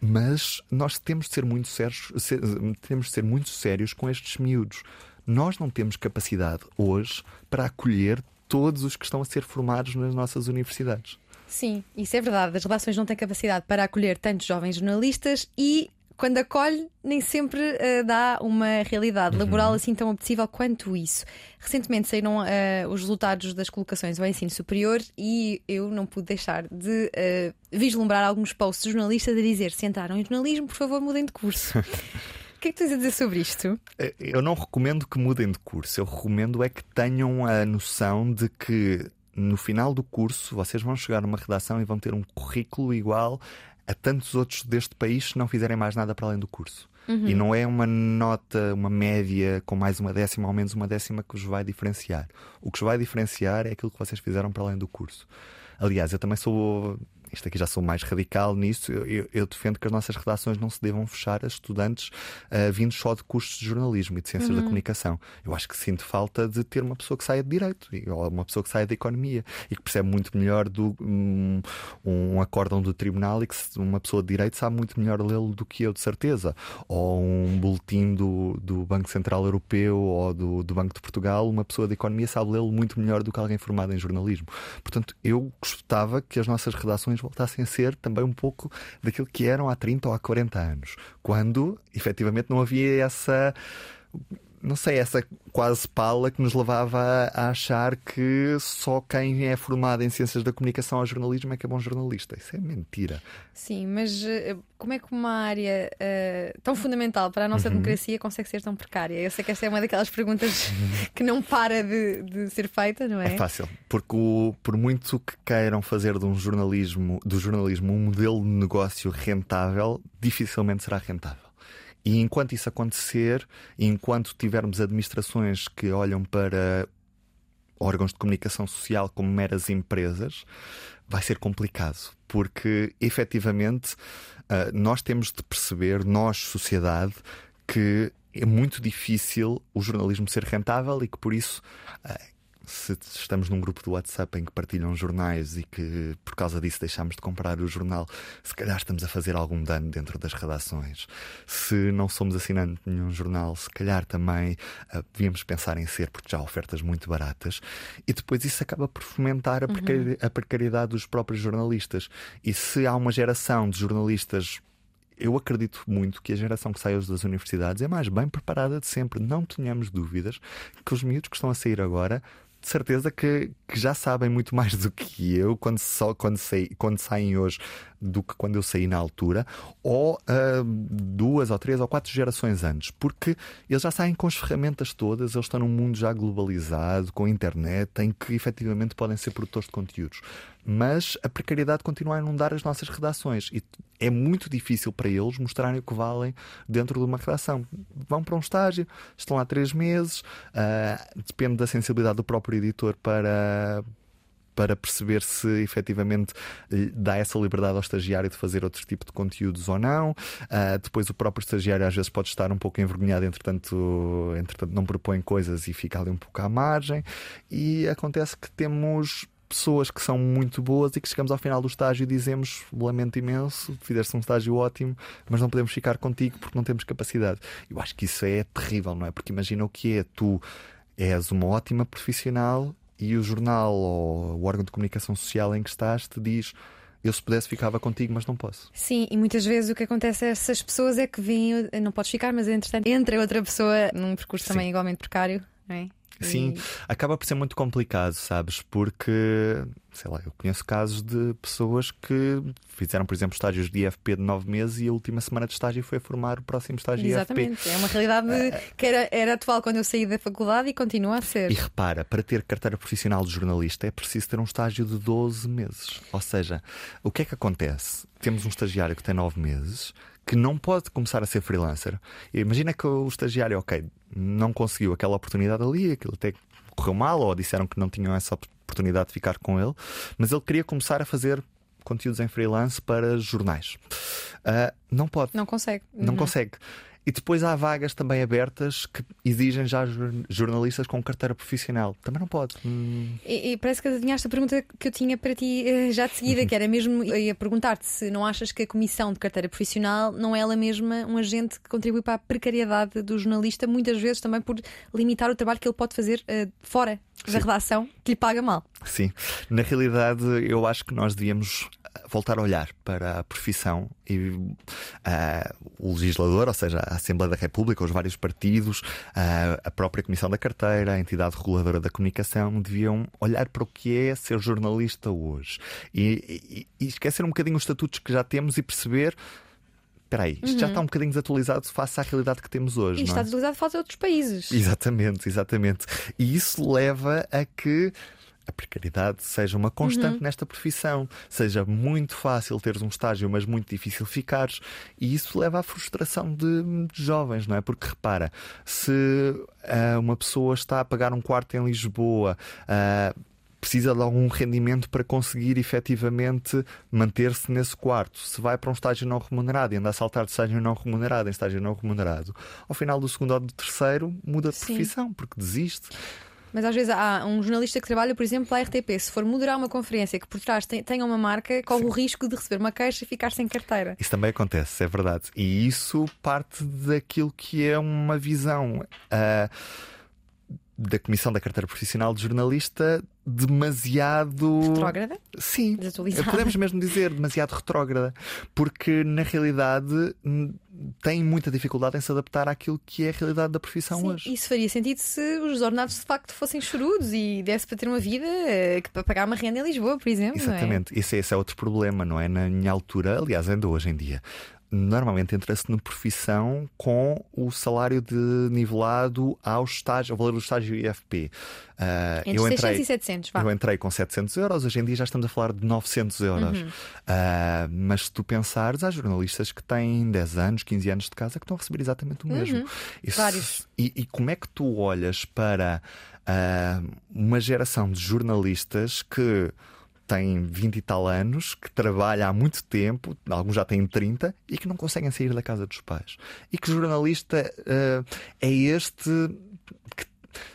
mas nós temos de ser muito sérios, ser, temos de ser muito sérios com estes miúdos. Nós não temos capacidade hoje para acolher todos os que estão a ser formados nas nossas universidades.
Sim, isso é verdade. As redações não têm capacidade para acolher tantos jovens jornalistas e quando acolhe, nem sempre uh, dá uma realidade uhum. laboral assim tão apetecível quanto isso. Recentemente saíram uh, os resultados das colocações ao ensino superior e eu não pude deixar de uh, vislumbrar alguns posts de jornalistas a dizer: se entraram em jornalismo, por favor, mudem de curso. O que é que tens a dizer sobre isto?
Eu não recomendo que mudem de curso, eu recomendo é que tenham a noção de que no final do curso vocês vão chegar a uma redação e vão ter um currículo igual a tantos outros deste país se não fizerem mais nada para além do curso. Uhum. E não é uma nota, uma média com mais uma décima ou menos uma décima que vos vai diferenciar. O que vos vai diferenciar é aquilo que vocês fizeram para além do curso. Aliás, eu também sou isto aqui já sou mais radical nisso, eu, eu, defendo que as nossas redações não se devam fechar a estudantes uh, vindos só de cursos de jornalismo e de ciências uhum. da comunicação. Eu acho que sinto falta de ter uma pessoa que saia de direito ou uma pessoa que saia da economia e que percebe muito melhor do um, um acórdão do tribunal e que uma pessoa de direito sabe muito melhor lê-lo do que eu, de certeza. Ou um boletim do, do Banco Central Europeu ou do, do Banco de Portugal, uma pessoa de economia sabe lê-lo muito melhor do que alguém formado em jornalismo. Portanto, eu gostava que as nossas redações voltassem a ser também um pouco daquilo que eram há 30 ou há 40 anos, quando efetivamente não havia essa não sei, essa quase pala que nos levava a, achar que só quem é formado em ciências da comunicação ou jornalismo é que é bom jornalista. Isso é mentira.
Sim, mas eh, como é que uma área uh, tão fundamental para a nossa uhum. democracia consegue ser tão precária? Eu sei que esta é uma daquelas perguntas que não para de, de ser feita, não é?
É fácil, porque o, por muito que queiram fazer de um jornalismo, do jornalismo um modelo de negócio rentável, dificilmente será rentável. E enquanto isso acontecer, enquanto tivermos administrações que olham para órgãos de comunicação social como meras empresas, vai ser complicado, porque efetivamente ah, nós temos de perceber, nós, sociedade, que é muito difícil o jornalismo ser rentável e que por isso ah, se estamos num grupo do WhatsApp em que partilham jornais e que por causa disso deixamos de comprar o jornal, se calhar estamos a fazer algum dano dentro das redações. Se não somos assinantes de nenhum jornal, se calhar também uh, devíamos pensar em ser, porque já há ofertas muito baratas. E depois isso acaba por fomentar a, uhum. a precariedade dos próprios jornalistas. E se há uma geração de jornalistas eu acredito muito que a geração que sai hoje das universidades é mais bem preparada de sempre. Não tenhamos dúvidas que os miúdos que estão a sair agora certeza que, que, já sabem muito mais do que eu quando, só, quando, sei, quando saem hoje do que quando eu saí na altura, ou uh, duas ou três ou quatro gerações antes, porque eles já saem com as ferramentas todas, eles estão num mundo já globalizado, com internet, em que efetivamente podem ser produtores de conteúdos. Mas a precariedade continua a inundar as nossas redações e é muito difícil para eles mostrarem o que valem dentro de uma redação. Vão para um estágio, estão lá três meses, uh, depende da sensibilidade do próprio editor para para perceber se efetivamente eh, dá essa liberdade ao estagiário de fazer outro tipo de conteúdos ou não. Uh, depois o próprio estagiário às vezes pode estar um pouco envergonhado, entretanto, entretanto não propõe coisas e fica ali um pouco à margem. E acontece que temos pessoas que são muito boas e que chegamos ao final do estágio e dizemos lamento imenso, fizeste um estágio ótimo, mas não podemos ficar contigo porque não temos capacidade. Eu acho que isso é terrível, não é? Porque imagina o que é, tu és uma ótima profissional e o jornal ou o órgão de comunicação social em que estás te diz eu se pudesse ficava contigo, mas não posso.
Sim, e muitas vezes o que acontece é essas pessoas é que vêm, não podes ficar, mas entretanto entra outra pessoa num percurso Sim. também igualmente precário, não é?
Sim, e... acaba por ser muito complicado, sabes? Porque, sei lá, eu conheço casos de pessoas que fizeram, por exemplo, estágios de IFP de nove meses e a última semana de estágio foi a formar o próximo estágio
Exatamente.
IFP.
É uma realidade uh, que era, era atual quando eu saí da faculdade e continua a ser.
E repara, para ter carteira profissional de jornalista é preciso ter um estágio de 12 meses. Ou seja, o que é que acontece? Temos um estagiário que tem nove meses que não pode começar a ser freelancer. Imagina que o estagiário, ok, não conseguiu aquela oportunidade ali, aquilo até correu mal, ou disseram que não tinham essa oportunidade de ficar com ele, mas ele queria começar a fazer conteúdos em freelance para jornais. Uh, não pode.
Não consegue.
Não uhum. consegue. E depois há vagas também abertas que exigem já jornalistas com carteira profissional. Também não pode. Hum.
E, e, parece que adivinhaste a pergunta que eu tinha para ti eh, já de seguida, que era mesmo ia perguntar-te se não achas que a comissão de carteira profissional não é ela mesma um agente que contribui para a precariedade do jornalista, muitas vezes também por limitar o trabalho que ele pode fazer uh, fora Sim. da redação, que lhe paga mal.
Sim, na realidade eu acho que nós devíamos voltar a olhar para a profissão e uh, o legislador, ou seja, a Assembleia da República, os vários partidos, uh, a própria Comissão da Carteira, a entidade reguladora da comunicação, deviam olhar para o que é ser jornalista hoje e, e, e esquecer um bocadinho os estatutos que já temos e perceber espera aí, isto uhum. já está um bocadinho desatualizado face à realidade que temos hoje.
E está é? desatualizado face a outros países.
Exatamente, exatamente. E isso leva a que a precariedade seja uma constante uhum. nesta profissão. Seja muito fácil teres um estágio, mas muito difícil ficares. E isso leva à frustração de, de jovens, não é? Porque repara, se uh, uma pessoa está a pagar um quarto em Lisboa. Uh, precisa de algum rendimento para conseguir efetivamente manter-se nesse quarto. Se vai para um estágio não remunerado e anda a saltar de estágio não remunerado em estágio não remunerado, ao final do segundo ou do terceiro muda de Sim. profissão porque desiste.
Mas às vezes há um jornalista que trabalha, por exemplo, à RTP. Se for moderar uma conferência que por trás tenha uma marca, corre Sim. o risco de receber uma queixa e ficar sem carteira.
Isso também acontece, é verdade. E isso parte daquilo que é uma visão. Uh, da Comissão da Carteira Profissional de Jornalista demasiado.
Retrógrada?
Sim. Podemos mesmo dizer demasiado retrógrada. Porque, na realidade, tem muita dificuldade em se adaptar àquilo que é a realidade da profissão
Sim,
hoje.
Isso faria sentido se os ordenados de facto fossem chorudos e desse para ter uma vida eh, para pagar uma renda em Lisboa, por exemplo.
É? Exatamente.
É?
Esse, esse é outro problema, não é? Na minha altura, aliás, ainda hoje em dia normalmente entra-se na profissão com o salário de nivelado ao estágio, ao valor do estágio IFP.
Uh, ah, Entre eu entrei, e 700, vá.
Eu entrei com 700 euros, hoje em dia já estamos a falar de 900 euros. Uhum. Uh, mas se tu pensares, há jornalistas que têm 10 anos, 15 anos de casa que estão a receber exatamente o mesmo. Uhum.
Isso, Vários.
E, e, como é que tu olhas para uh, uma geração de jornalistas que tem 20 e tal anos, que trabalha há muito tempo, alguns já têm 30, e que não conseguem sair da casa dos pais. E que jornalista uh, é este que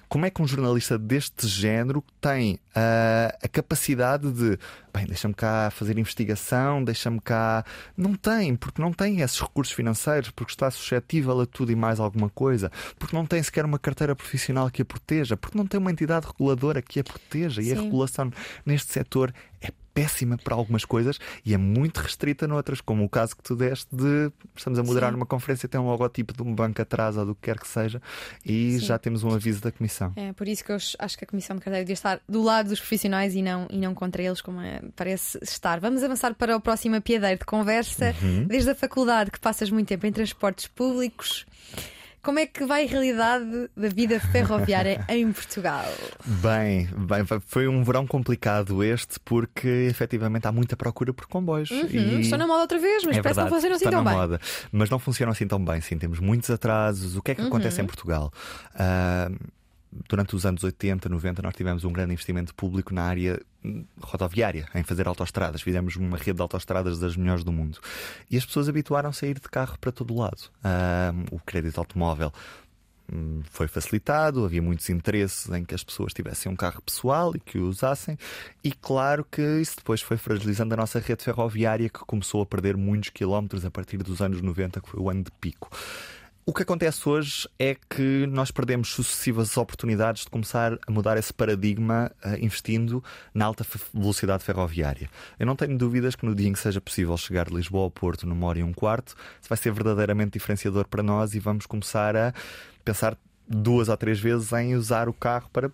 como é que um jornalista deste género tem uh, a capacidade de, bem, deixa-me cá fazer investigação, deixa-me cá. Não tem, porque não tem esses recursos financeiros, porque está suscetível a tudo e mais alguma coisa, porque não tem sequer uma carteira profissional que a proteja, porque não tem uma entidade reguladora que a proteja Sim. e a regulação neste setor é péssima para algumas coisas e é muito restrita noutras, como o caso que tu deste de estamos a moderar Sim. uma conferência, tem um logotipo de um banco atrás ou do que quer que seja e Sim. já temos um aviso da Comissão.
É por isso que eu acho que a Comissão de Carteira devia estar do lado dos profissionais e não, e não contra eles, como é, parece estar. Vamos avançar para o próximo apiadeiro de conversa. Uhum. Desde a faculdade, que passas muito tempo em transportes públicos. Como é que vai a realidade da vida ferroviária em Portugal?
Bem, bem, foi um verão complicado este, porque efetivamente há muita procura por comboios.
Uhum, e... Estão na moda outra vez, mas é parece verdade, que não funcionam assim tão bem. Moda,
mas não funcionam assim tão bem, sim. Temos muitos atrasos. O que é que uhum. acontece em Portugal? Uh, durante os anos 80, 90, nós tivemos um grande investimento público na área rodoviária, em fazer autoestradas. Fizemos uma rede de autoestradas das melhores do mundo. E as pessoas habituaram-se a ir de carro para todo lado. o crédito automóvel hum, foi facilitado, havia muitos interesses em que as pessoas tivessem um carro pessoal e que o usassem, e claro que isso depois foi fragilizando a nossa rede ferroviária, que começou a perder muitos quilómetros a partir dos anos 90, que foi o ano de pico. O que acontece hoje é que nós perdemos sucessivas oportunidades de começar a mudar esse paradigma uh, investindo na alta velocidade ferroviária. Eu não tenho dúvidas que no dia em que seja possível chegar de Lisboa ao Porto numa hora e um quarto, isso vai ser verdadeiramente diferenciador para nós e vamos começar a pensar duas ou três vezes em usar o carro para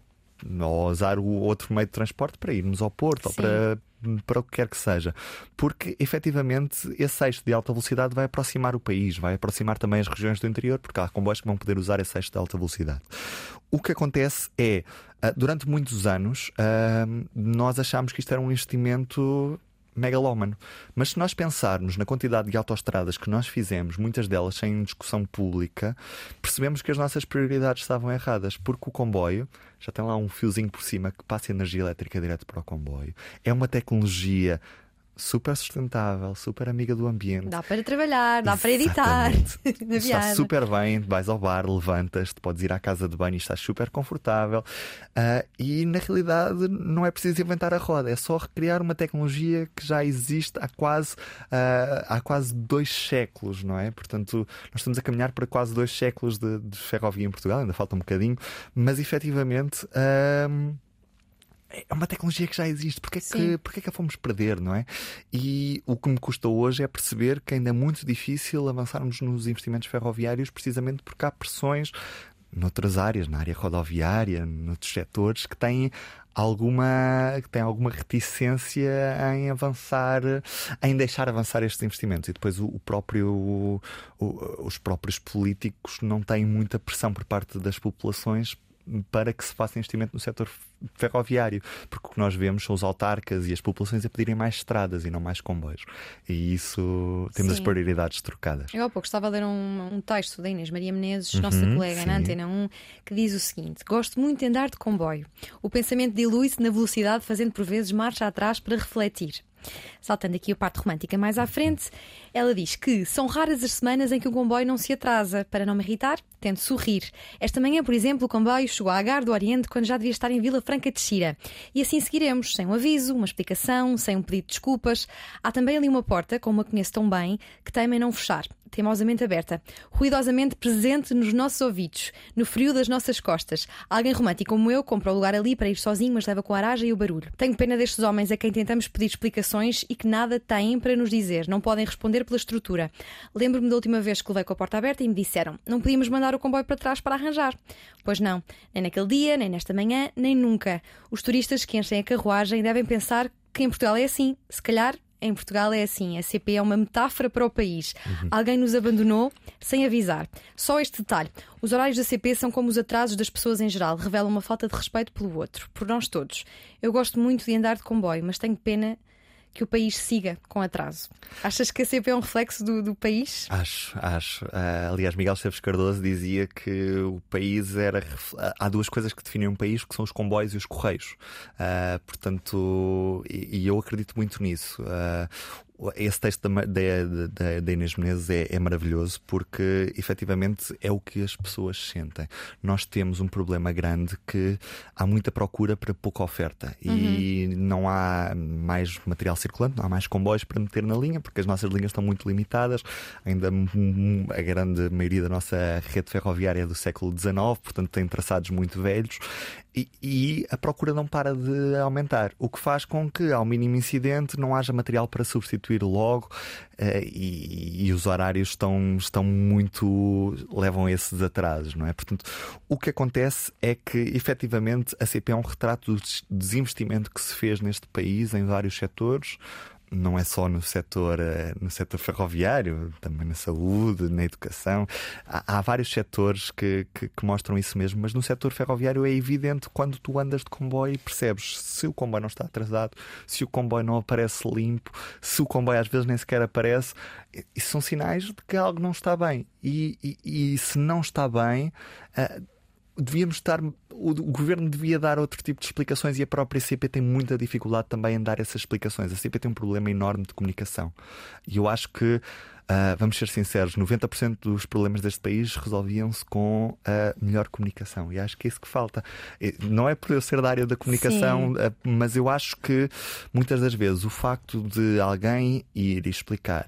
ou usar o outro meio de transporte para irmos ao Porto Sim. ou para para o que quer que seja, porque efetivamente esse eixo de alta velocidade vai aproximar o país, vai aproximar também as regiões do interior, porque há comboios que vão poder usar esse eixo de alta velocidade. O que acontece é, ah, durante muitos anos, ah, nós achámos que isto era um investimento megalómano. Mas se nós pensarmos na quantidade de autoestradas que nós fizemos, muitas delas sem discussão pública, percebemos que as nossas prioridades estavam erradas, porque o comboio já tem lá um fiozinho por cima que passa energia elétrica direto para o comboio. É uma tecnologia super sustentável, super amiga do ambiente.
Dá para trabalhar, dá para editar.
na está super bem, vais ao bar, levantas-te, podes ir à casa de banho e estás super confortável. Uh, e na realidade não é preciso inventar a roda, é só recriar uma tecnologia que já existe há quase, uh, há quase dois séculos, não é? Portanto, nós estamos a caminhar para quase dois séculos de, de ferrovia em Portugal, ainda falta um bocadinho, mas efetivamente. Uh, é uma tecnologia que já existe, porque é, que, porque é que a fomos perder, não é? E o que me custa hoje é perceber que ainda é muito difícil avançarmos nos investimentos ferroviários, precisamente porque há pressões noutras áreas, na área rodoviária, noutros setores, que têm alguma, que têm alguma reticência em avançar, em deixar avançar estes investimentos. E depois o, o próprio, o, os próprios políticos não têm muita pressão por parte das populações para que se faça investimento no setor ferroviário, porque o que nós vemos são os autarcas e as populações a pedirem mais estradas e não mais comboios. E isso temos sim. as prioridades trocadas.
Eu há pouco estava a ler um, um texto da Inês Maria Menezes, uhum, nossa colega sim. na Antena 1, que diz o seguinte: Gosto muito de andar de comboio. O pensamento dilui-se na velocidade, fazendo por vezes marcha atrás para refletir. Saltando aqui a parte romântica mais à frente, ela diz que são raras as semanas em que o comboio não se atrasa. Para não me irritar, tento sorrir. Esta manhã, por exemplo, o comboio chegou à Agar do Oriente quando já devia estar em Vila Franca de Xira. E assim seguiremos, sem um aviso, uma explicação, sem um pedido de desculpas. Há também ali uma porta, como a conheço tão bem, que temem não fechar teimosamente aberta, ruidosamente presente nos nossos ouvidos, no frio das nossas costas. Alguém romântico como eu compra o lugar ali para ir sozinho, mas leva com a aragem e o barulho. Tenho pena destes homens a quem tentamos pedir explicações e que nada têm para nos dizer, não podem responder pela estrutura. Lembro-me da última vez que levei com a porta aberta e me disseram: não podíamos mandar o comboio para trás para arranjar. Pois não, nem naquele dia, nem nesta manhã, nem nunca. Os turistas que enchem a carruagem devem pensar que em Portugal é assim. Se calhar em Portugal é assim: a CP é uma metáfora para o país. Uhum. Alguém nos abandonou sem avisar. Só este detalhe: os horários da CP são como os atrasos das pessoas em geral, revelam uma falta de respeito pelo outro, por nós todos. Eu gosto muito de andar de comboio, mas tenho pena que o país siga com atraso. Achas que a CP é um reflexo do, do país?
Acho, acho. Uh, aliás, Miguel Esteves Cardoso dizia que o país era. Há duas coisas que definem um país, que são os comboios e os correios. Uh, portanto, e, e, eu acredito muito nisso. Esse texto da, da, da Inês Menezes é, é, maravilhoso porque efetivamente é o que as pessoas sentem. Nós temos um problema grande que há muita procura para pouca oferta uhum. e não há mais material circulante, não há mais comboios para meter na linha porque as nossas linhas estão muito limitadas. Ainda a grande maioria da nossa rede ferroviária é do século XIX, portanto tem traçados muito velhos e, a procura não para de aumentar, o que faz com que, ao mínimo incidente, não haja material para substituir logo uh, e, e, os horários estão, estão muito. levam esses atrasos, não é? Portanto, o que acontece é que, efetivamente, a CP é um retrato do desinvestimento que se fez neste país em vários setores não é só no setor, eh, no setor ferroviário, também na saúde, na educação. Há, há vários setores que, que, que, mostram isso mesmo, mas no setor ferroviário é evidente quando tu andas de comboio e percebes se o comboio não está atrasado, se o comboio não aparece limpo, se o comboio às vezes nem sequer aparece. Isso são sinais de que algo não está bem. E, e, e se não está bem. Uh, devíamos estar. O, governo devia dar outro tipo de explicações e a própria CP tem muita dificuldade também em dar essas explicações. A CP tem um problema enorme de comunicação. E eu acho que. Uh, vamos ser sinceros, 90% dos problemas deste país resolviam-se com a melhor comunicação. E acho que é isso que falta. Não é por eu ser da área da comunicação, uh, mas eu acho que muitas das vezes o facto de alguém ir explicar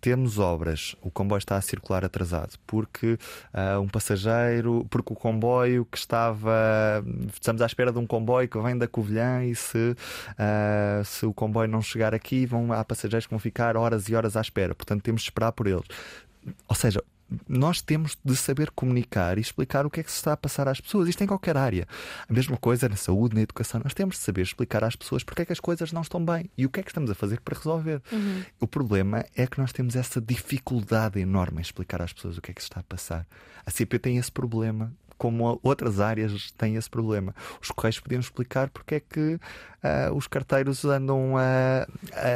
temos obras, o comboio está a circular atrasado, porque uh, um passageiro, porque o comboio que estava. Estamos à espera de um comboio que vem da Covilhã e se, uh, se o comboio não chegar aqui, vão, há passageiros que vão ficar horas e horas à espera, portanto temos de esperar por eles. Ou seja, nós temos de saber comunicar e explicar o que é que se está a passar às pessoas. Isto em qualquer área. A mesma coisa na saúde, na educação. Nós temos de saber explicar às pessoas porque é que as coisas não estão bem e o que é que estamos a fazer para resolver. Uhum. O problema é que nós temos essa dificuldade enorme em explicar às pessoas o que é que se está a passar. A CP tem esse problema como outras áreas têm esse problema. Os Correios podiam explicar porque é que uh, os carteiros andam a,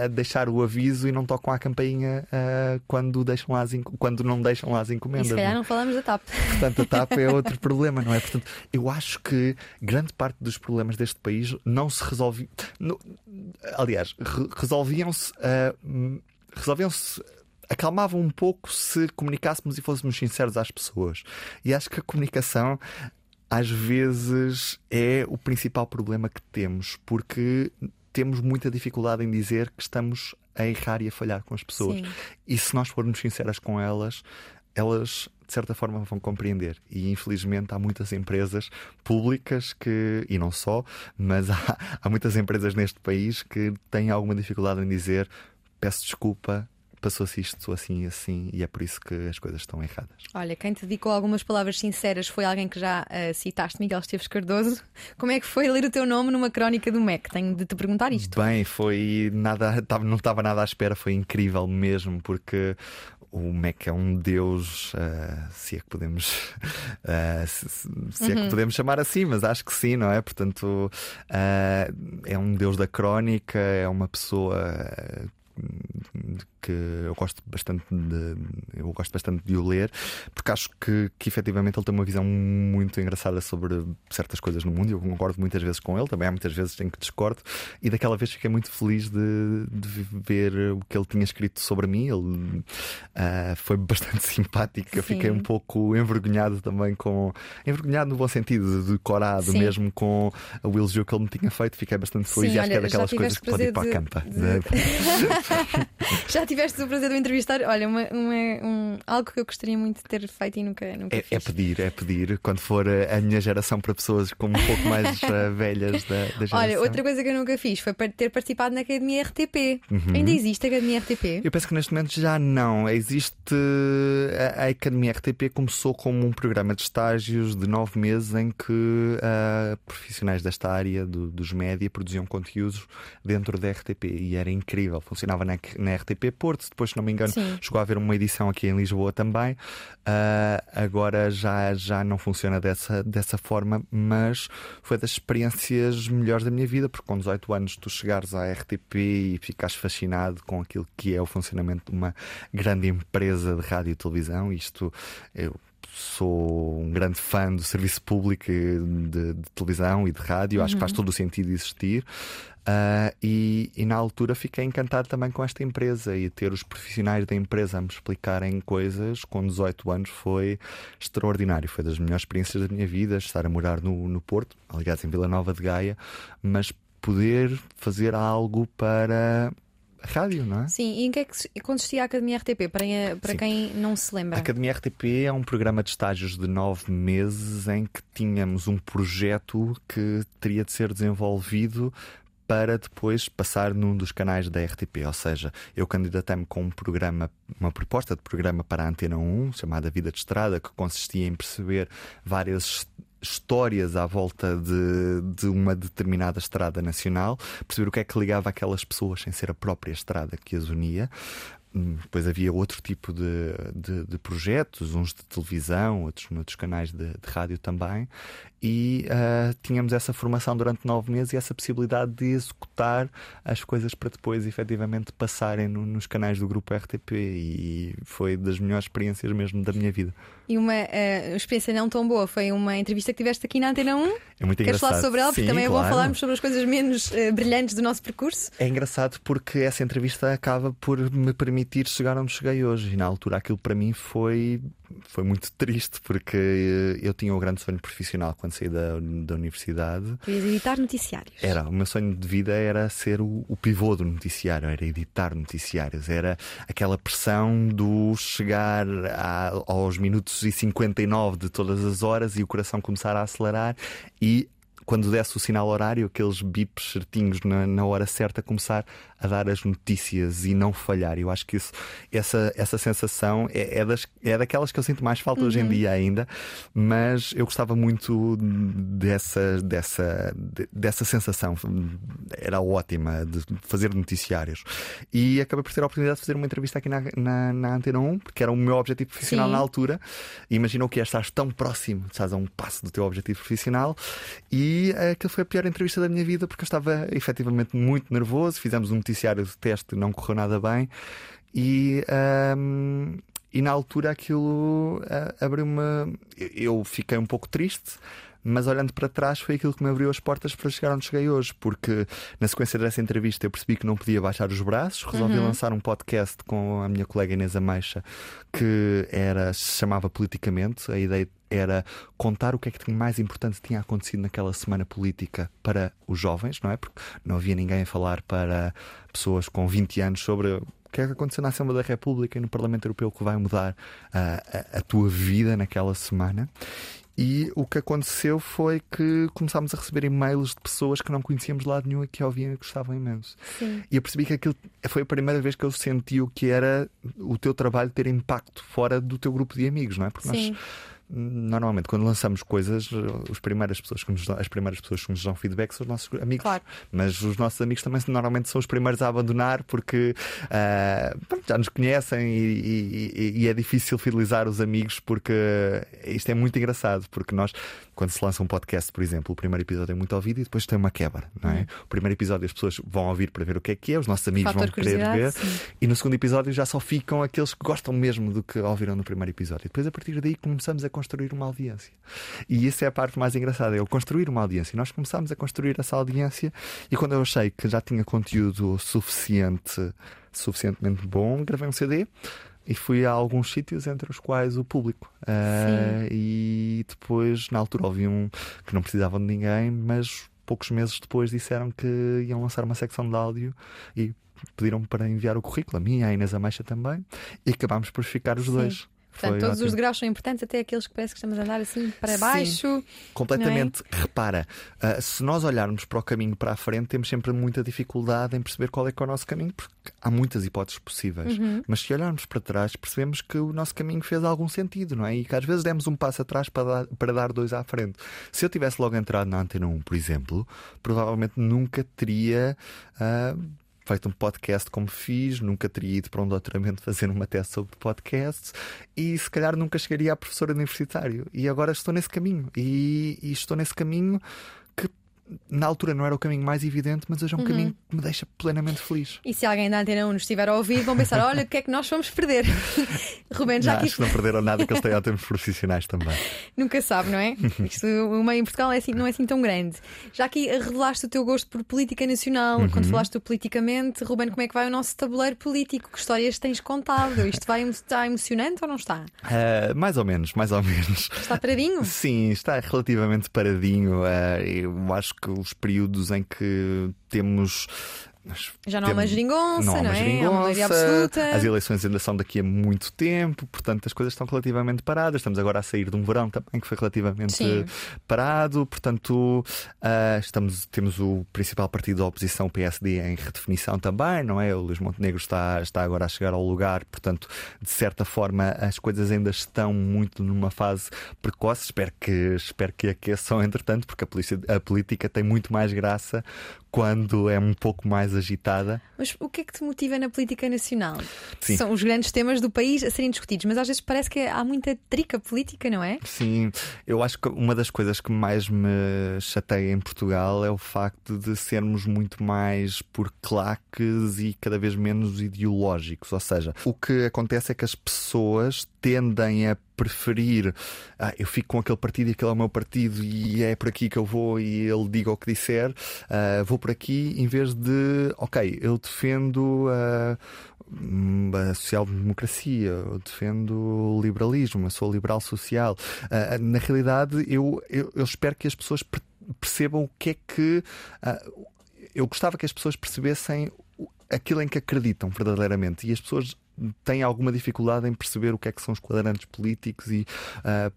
a, deixar o aviso e não tocam a campainha uh, quando, deixam lá as, quando não deixam lá as encomendas. E se
calhar
não,
não falamos da TAP.
Portanto, a TAP é outro problema, não é? Portanto, eu acho que grande parte dos problemas deste país não se resolviam. Aliás, re resolviam-se. Uh, resolviam-se acalmava um pouco se comunicássemos e fôssemos sinceros às pessoas. E acho que a comunicação às vezes é o principal problema que temos, porque temos muita dificuldade em dizer que estamos a errar e a falhar com as pessoas. Sim. E se nós formos sinceras com elas, elas de certa forma vão compreender. E infelizmente há muitas empresas públicas que, e não só, mas há, há muitas empresas neste país que têm alguma dificuldade em dizer peço desculpa, passou-se isto assim e assim, e é por isso que as coisas estão erradas.
Olha, quem te dedicou algumas palavras sinceras foi alguém que já uh, citaste, Miguel Esteves Cardoso. Como é que foi ler o teu nome numa crónica do MEC? Tenho de te perguntar isto.
Bem, foi nada, não estava nada à espera, foi incrível mesmo, porque o Mac é um deus, uh, se é que podemos, uh, se, se, é que uhum. podemos chamar assim, mas acho que sim, não é? Portanto, uh, é um deus da crónica, é uma pessoa que eu gosto bastante de eu gosto bastante de o ler porque acho que, que efetivamente ele tem uma visão muito engraçada sobre certas coisas no mundo eu concordo muitas vezes com ele também há muitas vezes em que discordo e daquela vez fiquei muito feliz de, de ver o que ele tinha escrito sobre mim ele uh, foi bastante simpático Sim. eu fiquei um pouco envergonhado também com envergonhado no bom sentido decorado Sim. mesmo com a Will Joe que ele me tinha feito fiquei bastante feliz Sim, e acho olha, que é daquelas coisas que pode ir para a campa de...
Já tiveste o prazer de entrevistar? Olha, uma, uma, um, algo que eu gostaria muito de ter feito e nunca, nunca
é,
fiz.
É pedir, é pedir. Quando for a, a minha geração para pessoas como um pouco mais uh, velhas da, da, geração.
Olha, outra coisa que eu nunca fiz foi ter participado na Academia RTP. Uhum. Ainda existe a Academia RTP?
Eu penso que neste momento já não. Existe. A, a Academia RTP começou como um programa de estágios de nove meses em que uh, profissionais desta área do, dos média produziam conteúdos dentro da RTP e era incrível. Funcionava na, na RTP Porto, depois, se não me engano, Sim. chegou a haver uma edição aqui em Lisboa também. Uh, agora já, já não funciona dessa, dessa forma, mas foi das experiências melhores da minha vida, porque com 18 anos tu chegares à RTP e ficas fascinado com aquilo que é o funcionamento de uma grande empresa de rádio e televisão. Isto eu sou um grande fã do serviço público de, de televisão e de rádio, uhum. acho que faz uhum. todo o sentido existir. Uh, e, e, na altura fiquei encantado também com esta empresa e ter os profissionais da empresa a me explicarem coisas com 18 anos foi extraordinário. Foi das melhores experiências da minha vida estar a morar no, no Porto, aliás, em Vila Nova de Gaia, mas poder fazer algo para rádio, não é?
Sim, e em que é que consistia a Academia RTP, para, para quem não se lembra?
A Academia RTP é um programa de estágios de nove meses em que tínhamos um projeto que teria de ser desenvolvido para depois passar num dos canais da RTP. Ou seja, eu candidatei-me com um programa, uma proposta de programa para a Antena 1, chamada Vida de Estrada, que consistia em perceber várias histórias à volta de, de uma determinada estrada nacional, perceber o que é que ligava aquelas pessoas sem ser a própria estrada que as unia. Depois havia outro tipo de, de, de, projetos, uns de televisão, outros noutros canais de, de rádio também, e uh, tínhamos essa formação durante nove meses e essa possibilidade de executar as coisas para depois efetivamente passarem no, nos canais do grupo RTP, e foi das melhores experiências mesmo da minha vida.
E uma uh, experiência não tão boa foi uma entrevista que tiveste aqui na Antena 1.
É muito Queres
falar sobre ela? Porque
Sim,
também é
claro.
bom falarmos sobre as coisas menos uh, brilhantes do nosso percurso.
É engraçado porque essa entrevista acaba por me permitir chegar onde cheguei hoje. E na altura aquilo para mim foi, foi muito triste porque eu tinha um grande sonho profissional quando saí da, da universidade.
Querias editar noticiários.
Era, o meu sonho de vida era ser o, o pivô do noticiário, era editar noticiários, era aquela pressão do chegar a, aos minutos e 59 de todas as horas e o coração começar a acelerar e quando desse o sinal horário, aqueles bips certinhos na, na hora certa, começar a dar as notícias e não falhar. Eu acho que isso, essa, essa sensação é, é, das, é daquelas que eu sinto mais falta uhum. hoje em uhum. dia ainda, mas eu gostava muito dessa, dessa, dessa sensação. Era ótima de fazer noticiários. E acabei por ter a oportunidade de fazer uma entrevista aqui na, na, na Antena 1, porque era o meu objetivo profissional Sim. na altura. Imagina o que é estar tão próximo, estás a um passo do teu objetivo profissional. E uh, aquilo foi a pior entrevista da minha vida, porque eu estava efetivamente muito nervoso. Fizemos um noticiário de teste, não correu nada bem. E. Um, e na altura aquilo uh, abriu-me. Eu fiquei um pouco triste, mas olhando para trás foi aquilo que me abriu as portas para chegar onde cheguei hoje, porque na sequência dessa entrevista eu percebi que não podia baixar os braços, resolvi uhum. lançar um podcast com a minha colega Inês Ameixa que era, se chamava Politicamente, a ideia era contar o que é que mais importante tinha acontecido naquela semana política para os jovens, não é? Porque não havia ninguém a falar para pessoas com 20 anos sobre o que é que aconteceu na Assembleia da República e no Parlamento Europeu que vai mudar a, a, a tua vida naquela semana. E o que aconteceu foi que começámos a receber e-mails de pessoas que não conhecíamos de lado nenhum e que ouviam e gostavam imenso. Sim. E eu percebi que aquilo foi a primeira vez que eu senti o que era o teu trabalho ter impacto fora do teu grupo de amigos, não é? Porque Sim. nós normalmente quando lançamos coisas, as primeiras pessoas que nos dão, as primeiras pessoas que nos dão feedback são os nossos amigos. Claro. Mas os nossos amigos também normalmente são os primeiros a abandonar porque uh, já nos conhecem e, e, e, é difícil fidelizar os amigos porque isto é muito engraçado, porque nós quando se lança um podcast, por exemplo, o primeiro episódio é muito ouvido e depois tem uma quebra, não é? Uhum. O primeiro episódio as pessoas vão ouvir para ver o que é que é, os nossos amigos Fator vão querer ver, sim. e no segundo episódio já só ficam aqueles que gostam mesmo do que ouviram no primeiro episódio. E depois, a partir daí, começamos a construir uma audiência. E isso é a parte mais engraçada, é o construir uma audiência. Nós começámos a construir essa audiência e quando eu achei que já tinha conteúdo suficiente, suficientemente bom, gravei um CD e fui a alguns sítios, entre os quais o público. Uh, e depois, na altura, ouvi um que não precisavam de ninguém, mas poucos meses depois disseram que iam lançar uma secção de áudio e pediram-me para enviar o currículo, a mim e a Inês Ameixa também, e acabámos por ficar os Sim. dois.
Portanto, todos ótimo. os degraus são importantes, até aqueles que parece que estamos a andar assim para baixo. Sim,
completamente. É? Repara, uh, se nós olharmos para o caminho para a frente, temos sempre muita dificuldade em perceber qual é que é o nosso caminho, porque há muitas hipóteses possíveis. Uhum. Mas se olharmos para trás, percebemos que o nosso caminho fez algum sentido, não é? E que às vezes demos um passo atrás para dar, para dar dois à frente. Se eu tivesse logo entrado na Antena 1, por exemplo, provavelmente nunca teria. Uh, feito um podcast como fiz, nunca teria ido para um doutoramento fazer uma tese sobre podcasts e se calhar nunca chegaria a professor universitário. E agora estou nesse caminho. E, e estou nesse caminho na altura não era o caminho mais evidente, mas hoje é um uhum. caminho que me deixa plenamente feliz.
E se alguém da Antena 1 nos estiver a ouvir, vão pensar: olha, o que é que nós fomos perder?
Rubén, já não, aqui... Acho que não perderam nada, que eles têm ótimos profissionais também.
Nunca sabe, não é? Isto, o meio em Portugal é assim, não é assim tão grande. Já aqui revelaste o teu gosto por política nacional, uhum. quando falaste politicamente, Rubén, como é que vai o nosso tabuleiro político? Que histórias tens contado? Isto vai, está emocionante ou não está?
Uh, mais ou menos, mais ou menos.
Está paradinho?
Sim, está relativamente paradinho. Uh, eu acho que os períodos em que temos
já não há uma geringonça, não, há uma não é? Há uma absoluta.
As eleições ainda são daqui a muito tempo, portanto as coisas estão relativamente paradas. Estamos agora a sair de um verão também que foi relativamente Sim. parado, portanto uh, estamos, temos o principal partido da oposição, o PSD, em redefinição também, não é? O Luís Montenegro está, está agora a chegar ao lugar, portanto, de certa forma, as coisas ainda estão muito numa fase precoce. Espero que, espero que aqueçam, entretanto, porque a, polícia, a política tem muito mais graça quando é um pouco mais agitada.
Mas o que é que te motiva na política nacional? Sim. São os grandes temas do país a serem discutidos, mas às vezes parece que há muita trica política, não é?
Sim, eu acho que uma das coisas que mais me chateia em Portugal é o facto de sermos muito mais por claques e cada vez menos ideológicos. Ou seja, o que acontece é que as pessoas tendem a preferir ah, eu fico com aquele partido e aquele é o meu partido e é por aqui que eu vou e ele diga o que disser, uh, vou por aqui em vez de ok, eu defendo uh, a social-democracia, eu defendo o liberalismo, eu sou liberal social. Uh, na realidade, eu, eu, eu, espero que as pessoas percebam o que é que. eu gostava que as pessoas percebessem aquilo em que acreditam verdadeiramente e as pessoas têm alguma dificuldade em perceber o que é que são os quadrantes políticos e uh,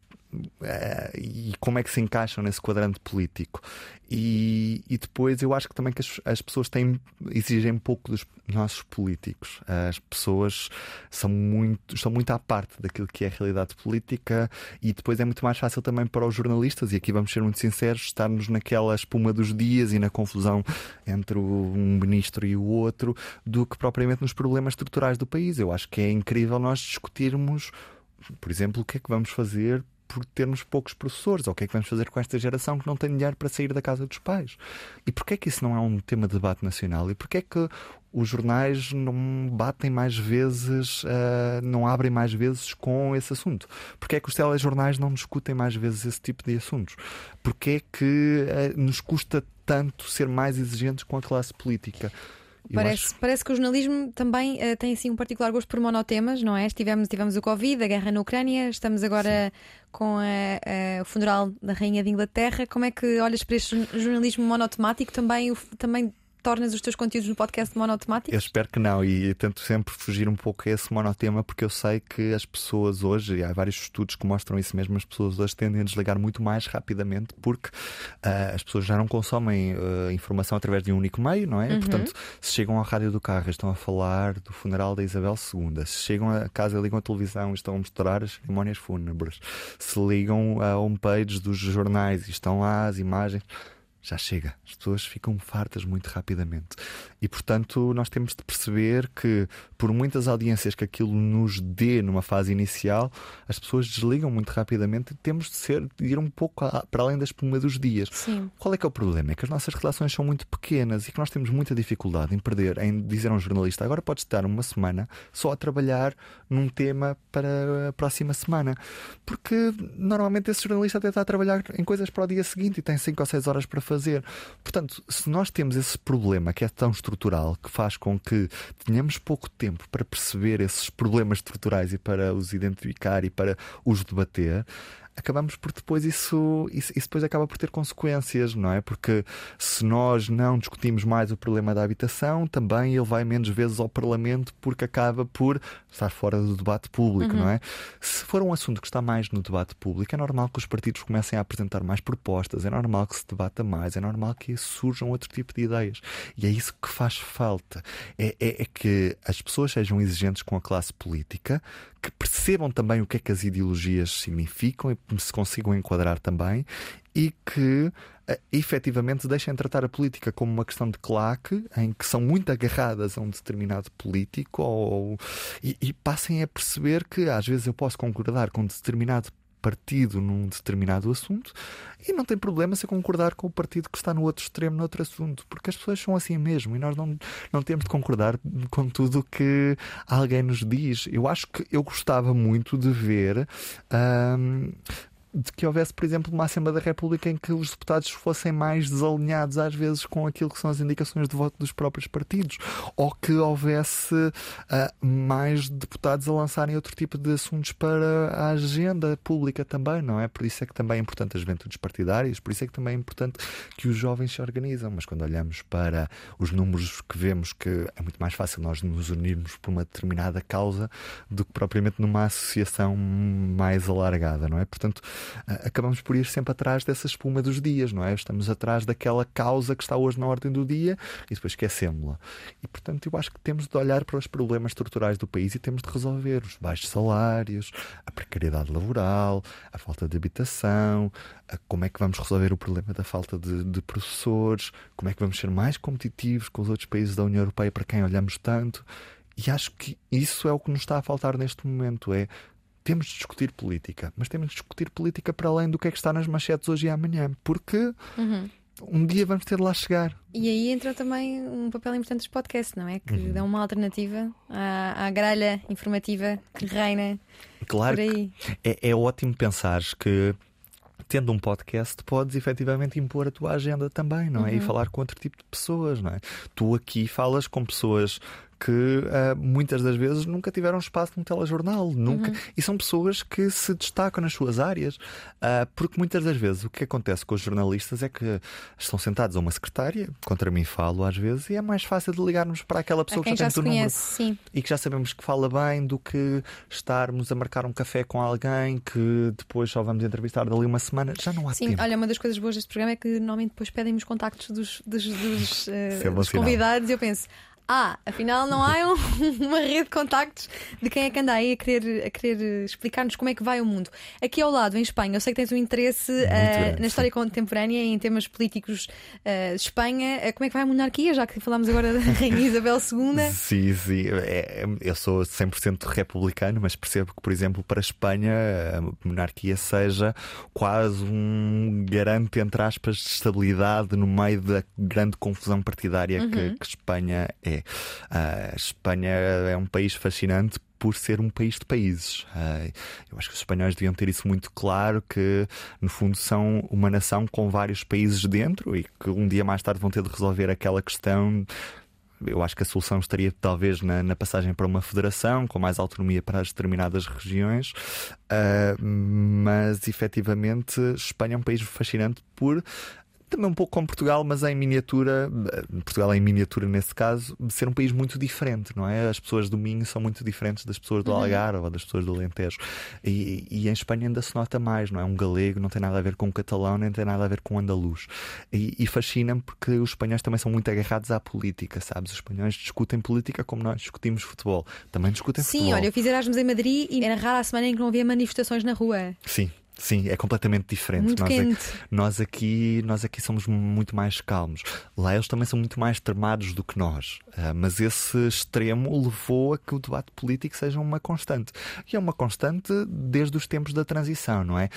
e como é que se encaixam nesse quadrante político. E, e depois eu acho que também que as, as, pessoas têm, exigem pouco dos nossos políticos. As pessoas são muito, estão muito à parte daquilo que é a realidade política e depois é muito mais fácil também para os jornalistas, e aqui vamos ser muito sinceros, estarmos naquela espuma dos dias e na confusão entre um ministro e o outro, do que propriamente nos problemas estruturais do país. Eu acho que é incrível nós discutirmos, por exemplo, o que é que vamos fazer por termos poucos professores? Ou o que é que vamos fazer com esta geração que não tem dinheiro para sair da casa dos pais? E porquê é que isso não é um tema de debate nacional? E porquê é que os jornais não batem mais vezes, uh, não abrem mais vezes com esse assunto? Porquê é que os telejornais não discutem mais vezes esse tipo de assuntos? Porquê é que uh, nos custa tanto ser mais exigentes com a classe política?
Parece, acho... parece que o jornalismo também uh, tem assim um particular gosto por monotemas, não é? Estivemos, tivemos o Covid, a guerra na Ucrânia, estamos agora Sim. com a, a, o funeral da Rainha de Inglaterra. Como é que olhas para este jornalismo monotemático? Também, o, também tornas os teus conteúdos no podcast monotemático?
Eu espero que não e tento sempre fugir um pouco a esse monotema porque eu sei que as pessoas hoje, e há vários estudos que mostram isso mesmo, as pessoas hoje tendem a desligar muito mais rapidamente porque uh, as pessoas já não consomem uh, informação através de um único meio, não é? Uhum. Portanto, se chegam à rádio do carro e estão a falar do funeral da Isabel II, se chegam a casa e ligam a televisão e estão a mostrar as cerimónias fúnebres, se ligam a homepages dos jornais e estão lá as imagens já chega. As pessoas ficam fartas muito rapidamente. E, portanto, nós temos de perceber que, por muitas audiências que aquilo nos dê numa fase inicial, as pessoas desligam muito rapidamente e temos de, ser, de ir um pouco a, para além da espuma dos dias.
Sim.
Qual é que é o problema? É que as nossas relações são muito pequenas e que nós temos muita dificuldade em perder, em dizer a um jornalista agora podes estar uma semana só a trabalhar num tema para a próxima semana. Porque normalmente esse jornalista até está a trabalhar em coisas para o dia seguinte e tem 5 ou 6 horas para fazer. Portanto, se nós temos esse problema que é tão estrutural, que faz com que tenhamos pouco tempo para perceber esses problemas estruturais e para os identificar e para os debater, acabamos por depois isso, isso, isso, depois acaba por ter consequências, não é? Porque se nós não discutimos mais o problema da habitação, também ele vai menos vezes ao Parlamento porque acaba por estar fora do debate público, uhum. não é? Se for um assunto que está mais no debate público, é normal que os partidos comecem a apresentar mais propostas, é normal que se debata mais, é normal que surjam outro tipo de ideias. E é isso que faz falta. É, é, é que as pessoas sejam exigentes com a classe política, que percebam também o que é que as ideologias significam e se consigam enquadrar também e que uh, efetivamente deixem tratar a política como uma questão de claque, em que são muito agarradas a um determinado político, ou, e, e passem a perceber que às vezes eu posso concordar com determinado partido num determinado assunto e não tem problema se concordar com o partido que está no outro extremo, no outro assunto, porque as pessoas são assim mesmo e nós não, não temos de concordar com tudo o que alguém nos diz. Eu acho que eu gostava muito de ver. Hum, de que houvesse, por exemplo, uma Assembleia da República em que os deputados fossem mais desalinhados, às vezes, com aquilo que são as indicações de voto dos próprios partidos, ou que houvesse uh, mais deputados a lançarem outro tipo de assuntos para a agenda pública também, não é? Por isso é que também é importante as juventudes partidárias, por isso é que também é importante que os jovens se organizam. Mas quando olhamos para os números que vemos, que é muito mais fácil nós nos unirmos por uma determinada causa do que propriamente numa associação mais alargada, não é? Portanto, acabamos por ir sempre atrás dessa espuma dos dias, não é? Estamos atrás daquela causa que está hoje na ordem do dia e depois esquecemos-la. E portanto, eu acho que temos de olhar para os problemas estruturais do país e temos de resolver os baixos salários, a precariedade laboral, a falta de habitação, como é que vamos resolver o problema da falta de, de professores, como é que vamos ser mais competitivos com os outros países da União Europeia para quem olhamos tanto. E acho que isso é o que nos está a faltar neste momento: é temos de discutir política, mas temos de discutir política para além do que é que está nas manchetes hoje e amanhã, porque uhum. um dia vamos ter de lá chegar.
E aí entra também um papel importante dos podcasts, não é? Que uhum. dão uma alternativa à, à gralha informativa que reina
claro
por aí.
É, é ótimo pensar que tendo um podcast, podes efetivamente impor a tua agenda também, não é? Uhum. E falar com outro tipo de pessoas, não é? Tu aqui falas com pessoas que uh, muitas das vezes nunca tiveram espaço no telejornal, nunca. Uhum. E são pessoas que se destacam nas suas áreas, uh, porque muitas das vezes o que acontece com os jornalistas é que estão sentados a uma secretária, contra mim falo às vezes, e é mais fácil de ligarmos para aquela pessoa que já,
já tem o número sim.
e que já sabemos que fala bem do que estarmos a marcar um café com alguém que depois só vamos entrevistar dali uma semana. Já não há
sim,
tempo.
olha, uma das coisas boas deste programa é que normalmente depois pedem os contactos dos, dos, dos, uh, dos convidados e eu penso, ah, afinal não há um, uma rede de contactos de quem é que anda aí a querer, a querer explicar-nos como é que vai o mundo. Aqui ao lado, em Espanha, eu sei que tens um interesse uh, na história contemporânea e em temas políticos uh, de Espanha. Uh, como é que vai a monarquia, já que falámos agora da Rainha Isabel II?
Sim, sim. É, é eu sou 100% republicano, mas percebo que, por exemplo, para a Espanha a monarquia seja quase um garante, entre aspas, de estabilidade no meio da grande confusão partidária uhum. que, que Espanha é. A Espanha é um país fascinante por ser um país de países. Eu acho que os espanhóis deviam ter isso muito claro, que no fundo são uma nação com vários países dentro e que um dia mais tarde vão ter de resolver aquela questão. Eu acho que a solução estaria talvez na, na passagem para uma federação com mais autonomia para as determinadas regiões, uh, mas efetivamente Espanha é um país fascinante por também um pouco como Portugal, mas em miniatura, eh, Portugal em miniatura nesse caso, ser um país muito diferente, não é? As pessoas do Minho são muito diferentes das pessoas do uhum. Algarve uhum. ou das pessoas do Alentejo. E, e, em Espanha ainda se nota mais, não é? Um galego não tem nada a ver com um catalão, nem tem nada a ver com um andaluz. E, e fascina-me porque os espanhóis também são muito agarrados à política, sabes? Os espanhóis discutem política como nós discutimos futebol. Também discutem
Sim,
futebol.
Sim, olha, eu fiz Erasmus em Madrid e era rara a semana em que não havia manifestações na rua.
Sim, Sim, é completamente diferente.
Muito
nós,
quente.
Aqui, nós, aqui, nós aqui somos muito mais calmos. Lá eles também são muito mais tramados do que nós. Uh, mas esse extremo levou a que o debate político seja uma constante. E é uma constante desde os tempos da transição, não é?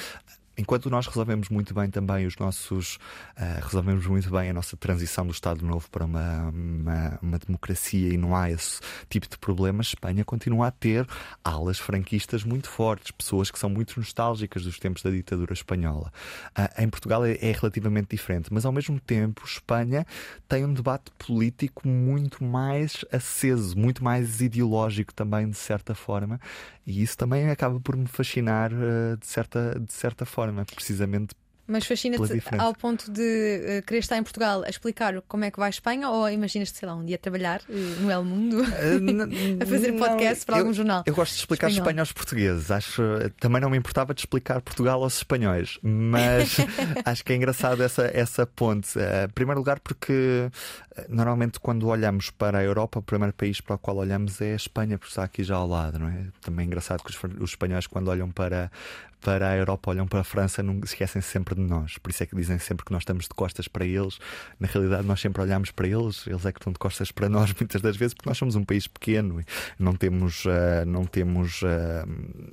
Enquanto nós resolvemos muito bem também os nossos. Uh, resolvemos muito bem a nossa transição do Estado Novo para uma, uma, uma, democracia e não há esse tipo de problemas, Espanha continua a ter alas franquistas muito fortes, pessoas que são muito nostálgicas dos tempos da ditadura espanhola. Uh, em Portugal é, é relativamente diferente, mas ao mesmo tempo Espanha tem um debate político muito mais aceso, muito mais ideológico também, de certa forma, e isso também acaba por me fascinar uh, de, certa, de certa forma, precisamente
mas fascina-te ao ponto de uh, querer estar em Portugal a explicar como é que vai a Espanha ou imaginas-te, sei lá, um dia trabalhar uh, no El Mundo uh, a fazer podcast para
eu,
algum jornal?
Eu gosto de explicar espanhol. Espanha aos portugueses. Acho, também não me importava de explicar Portugal aos espanhóis, mas acho que é engraçado essa, essa ponte. em primeiro lugar, porque normalmente quando olhamos para a Europa, o primeiro país para o qual olhamos é a Espanha, porque está aqui já ao lado, não é? Também é engraçado que os, os espanhóis, quando olham para, para a Europa, olham para a França, não esquecem sempre de nós. Por isso é que dizem sempre que nós estamos de costas para eles. Na realidade, nós sempre olhamos para eles, eles é que estão de costas para nós muitas das vezes, porque nós somos um país pequeno e não temos, uh, não temos, uh,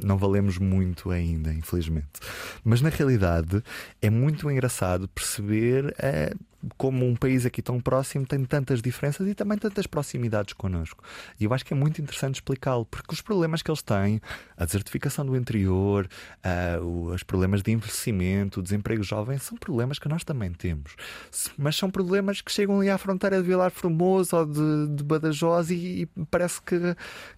não valemos muito ainda, infelizmente. Mas na realidade é muito engraçado perceber uh, como um país aqui tão próximo tem tantas diferenças e também tantas proximidades connosco. E eu acho que é muito interessante explicá-lo, porque os problemas que eles têm, a desertificação do interior, uh, os problemas de envelhecimento, o desemprego jovem, são problemas que nós também temos. Mas são problemas que chegam ali à fronteira de Vilar Formoso ou de, de Badajoz e, e parece que,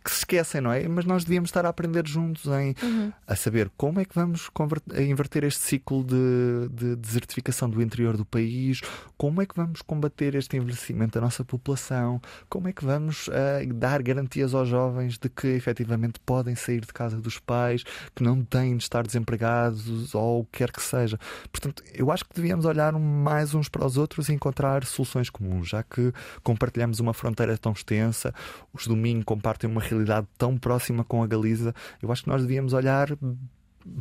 que, se esquecem, não é? Mas nós devíamos estar a aprender juntos em uhum. a saber como é que vamos inverter este ciclo de, de desertificação do interior do país como é que vamos combater este envelhecimento da nossa população? Como é que vamos uh, dar garantias aos jovens de que efetivamente podem sair de casa dos pais, que não têm de estar desempregados ou o que quer que seja? Portanto, eu acho que devíamos olhar mais uns para os outros e encontrar soluções comuns, já que compartilhamos uma fronteira tão extensa, os domingos compartem uma realidade tão próxima com a Galiza. Eu acho que nós devíamos olhar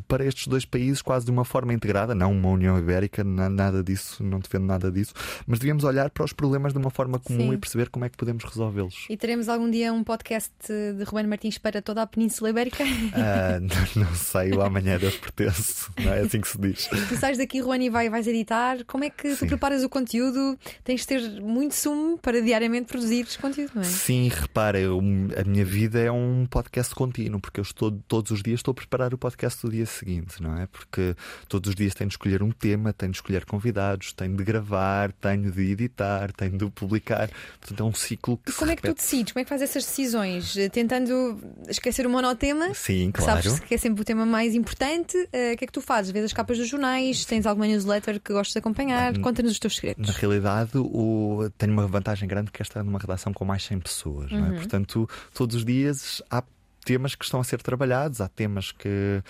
para estes dois países quase de uma forma integrada, não uma União Ibérica, nada disso, não defendo nada disso, mas devíamos olhar para os problemas de uma forma comum Sim. e perceber como é que podemos resolvê-los.
E teremos algum dia um podcast de Ruben Martins para toda a Península Ibérica?
Não, não, sei, o amanhã Deus pertence, não é assim que se diz.
Tu sais daqui, Ruben, e vai, vais editar. Como é que Sim. tu preparas o conteúdo? Tens de ter muito sumo para diariamente produzir conteúdo, não é?
Sim, repara, eu, a minha vida é um podcast contínuo, porque eu estou todos os dias estou a preparar o podcast do dia seguinte, não é? Porque todos os dias tenho de escolher um tema, tenho de escolher convidados, tenho de gravar, tenho de editar, tenho de publicar. Portanto, é um ciclo que
e como é que tu decides? Como é que fazes essas decisões? Tentando esquecer o monotema?
Sim, claro.
Sabes que é sempre o tema mais importante. Uh, o que é que tu fazes? Vês as capas dos jornais? Tens alguma newsletter que gostas de acompanhar? Conta-nos os teus segredos.
Na realidade, o... tenho uma vantagem grande que é estar numa redação com mais 100 pessoas. Uhum. É? Portanto, todos os dias há temas que estão a ser trabalhados, há temas que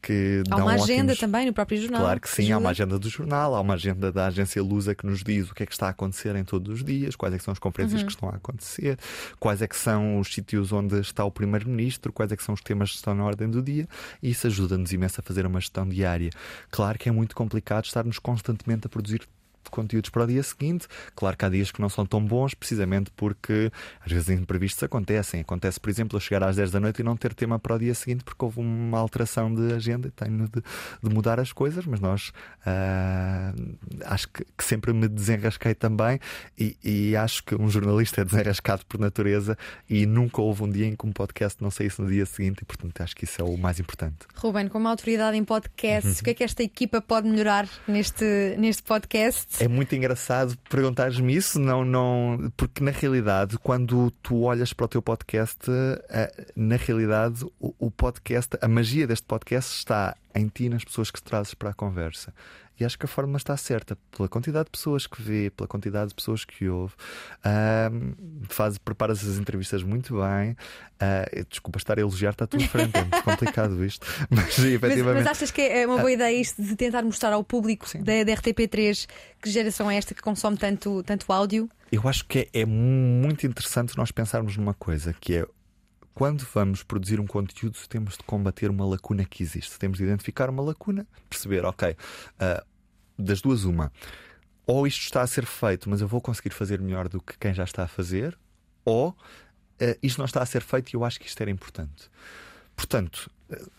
que
há uma agenda ótimos... também no próprio jornal.
Claro que sim, ajuda. há uma agenda do jornal, há uma agenda da agência Lusa que nos diz o que é que está a acontecer em todos os dias, quais é que são as conferências uhum. que estão a acontecer, quais é que são os sítios onde está o primeiro-ministro, quais é que são os temas que estão na ordem do dia, e isso ajuda-nos imenso a fazer uma gestão diária. Claro que é muito complicado estarmos constantemente a produzir conteúdos para o dia seguinte. Claro que há dias que não são tão bons, precisamente porque às vezes imprevistos acontecem. Acontece, por exemplo, eu chegar às 10 da noite e não ter tema para o dia seguinte porque houve uma alteração de agenda e tenho de, de mudar as coisas, mas nós uh, acho que, que, sempre me desenrasquei também e, e, acho que um jornalista é desenrascado por natureza e nunca houve um dia em que um podcast não saísse no dia seguinte e, portanto, acho que isso é o mais importante.
Ruben, como autoridade em podcasts, uhum. o que é que esta equipa pode melhorar neste, neste podcast?
É muito engraçado perguntares-me isso, não, não, porque na realidade, quando tu olhas para o teu podcast, eh, na realidade, o, o podcast, a magia deste podcast está em ti, nas pessoas que trazes para a conversa. E acho que a forma está certa, pela quantidade de pessoas que vê, pela quantidade de pessoas que ouve. Um, faz, preparas as entrevistas muito bem. Uh, desculpa estar a elogiar-te à tua frente, é muito complicado isto. Mas, efetivamente...
mas, mas achas que é uma boa ideia isto de tentar mostrar ao público da, da RTP3 que geração é esta que consome tanto, tanto áudio?
Eu acho que é, é muito interessante nós pensarmos numa coisa que é quando vamos produzir um conteúdo, temos de combater uma lacuna que existe. Temos de identificar uma lacuna, perceber, ok, uh, das duas, uma. Ou isto está a ser feito, mas eu vou conseguir fazer melhor do que quem já está a fazer, ou uh, isto não está a ser feito e eu acho que isto era importante. Portanto, uh,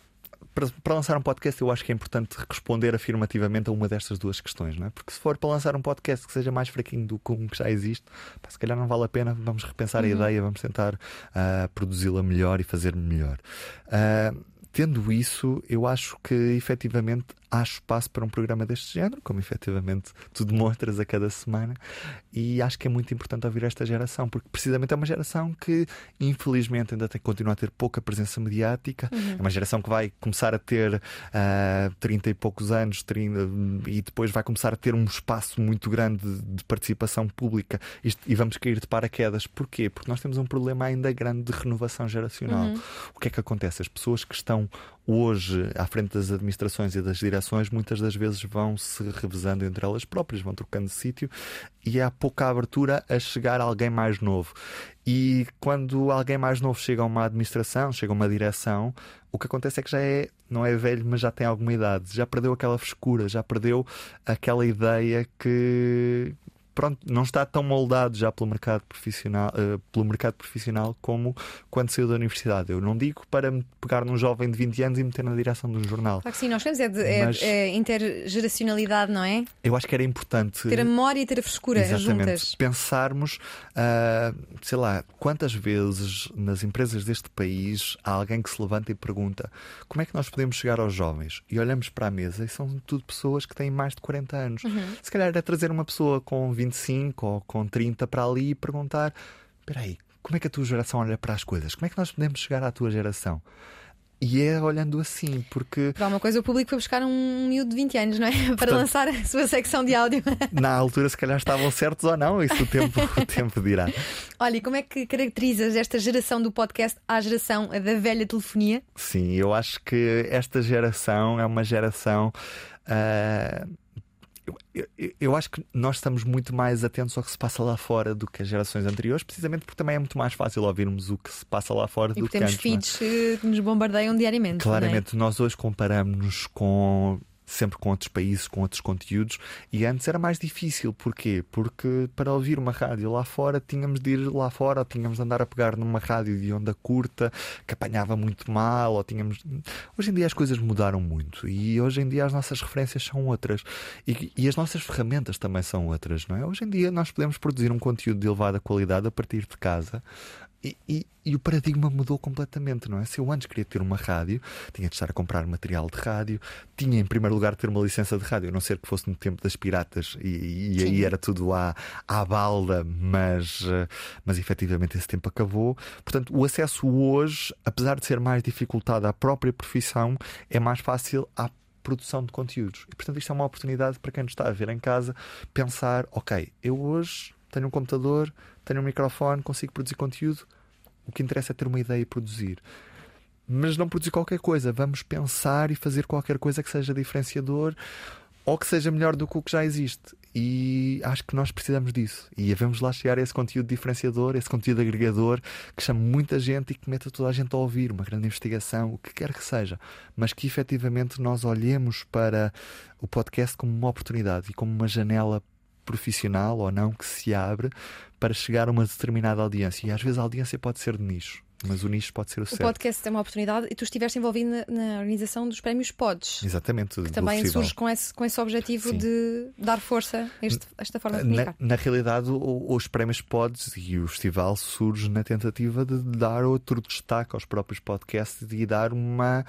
para, para, lançar um podcast, eu acho que é importante responder afirmativamente a uma destas duas questões, não é? Porque se for para lançar um podcast que seja mais fraquinho do que um que já existe, pá, se calhar não vale a pena, vamos repensar uhum. a ideia, vamos tentar uh, produzi-la melhor e fazer melhor. Uh, tendo isso, eu acho que efetivamente há espaço para um programa deste género, como efetivamente tu demonstras a cada semana, e acho que é muito importante ouvir esta geração, porque precisamente é uma geração que, infelizmente, ainda tem que continuar a ter pouca presença mediática. Uhum. É uma geração que vai começar a ter uh, ah, 30 e poucos anos 30, e depois vai começar a ter um espaço muito grande de, de participação pública e, e, vamos cair de paraquedas. Porquê? Porque nós temos um problema ainda grande de renovação geracional. Uhum. O que é que acontece? As pessoas que estão hoje à frente das administrações e das direções muitas das vezes vão se revezando entre elas próprias, vão trocando de sítio e há pouca abertura a chegar alguém mais novo. E quando alguém mais novo chega a uma administração, chega a uma direção, o que acontece é que já é, não é velho, mas já tem alguma idade, já perdeu aquela frescura, já perdeu aquela ideia que, pronto, não está tão moldado já pelo mercado profissional, uh, pelo mercado profissional como quando saiu da universidade. Eu não digo para pegar num jovem de 20 anos e meter na direção do jornal.
Claro que sim, nós queremos é, de, é, Mas, é intergeracionalidade, não é?
Eu acho que era importante
ter a memória e ter a frescura
exatamente,
juntas.
Pensarmos, uh, sei lá, quantas vezes nas empresas deste país há alguém que se levanta e pergunta como é que nós podemos chegar aos jovens? E olhamos para a mesa e são tudo pessoas que têm mais de 40 anos. Uhum. Se calhar é trazer uma pessoa com 20 25 ou com 30 para ali e perguntar: espera aí, como é que a tua geração olha para as coisas? Como é que nós podemos chegar à tua geração? E é olhando assim, porque.
Para uma coisa, o público foi buscar um miúdo de 20 anos, não é? Para Portanto, lançar a sua secção de áudio.
Na altura, se calhar estavam certos ou não, isso o tempo, o tempo dirá.
Olha, e como é que caracterizas esta geração do podcast à geração da velha telefonia?
Sim, eu acho que esta geração é uma geração. Uh eu, eu, acho que nós estamos muito mais atentos ao que se passa lá fora do que as gerações anteriores, precisamente porque também é muito mais fácil ouvirmos o que se passa lá fora
e
do que antes.
Temos feeds que nos bombardeiam diariamente.
Claramente,
é?
nós hoje comparamos-nos com sempre com outros países, com outros conteúdos, e antes era mais difícil. Porquê? Porque para ouvir uma rádio lá fora tínhamos de ir lá fora, ou tínhamos de andar a pegar numa rádio de onda curta que apanhava muito mal, ou tínhamos. Hoje em dia as coisas mudaram muito e hoje em dia as nossas referências são outras e, e as nossas ferramentas também são outras, não é? Hoje em dia nós podemos produzir um conteúdo de elevada qualidade a partir de casa E, e, e, o paradigma mudou completamente, não é? Se eu antes queria ter uma rádio, tinha de estar a comprar material de rádio, tinha em primeiro lugar de ter uma licença de rádio, a não ser que fosse no tempo das piratas e, e aí era tudo à, à balda, mas, eh, mas efetivamente esse tempo acabou. Portanto, o acesso hoje, apesar de ser mais dificultado à própria profissão, é mais fácil à produção de conteúdos. E portanto, isto é uma oportunidade para quem nos está a ver em casa pensar: ok, eu hoje tenho um computador, tenho um microfone, consigo produzir conteúdo. O que interessa é ter uma ideia e produzir. Mas não produzir qualquer coisa. Vamos pensar e fazer qualquer coisa que seja diferenciador ou que seja melhor do que o que já existe. E acho que nós precisamos disso. E devemos lá chegar a esse conteúdo diferenciador, esse conteúdo agregador que chame muita gente e que meta toda a gente a ouvir, uma grande investigação, o que quer que seja. Mas que efetivamente nós olhemos para o podcast como uma oportunidade e como uma janela profissional ou não que se abre para chegar a uma determinada audiência. E às vezes a audiência pode ser de nicho. Mas o nicho pode ser o, o certo.
O podcast é uma oportunidade e tu estiveste envolvido na, na organização dos prémios Pods.
Exatamente.
Que também festival. surge com esse, com esse objetivo Sim. de dar força a este, esta forma de comunicar.
Na, na realidade, o, os prémios Pods e o festival surge na tentativa de dar outro destaque aos próprios podcasts e dar uma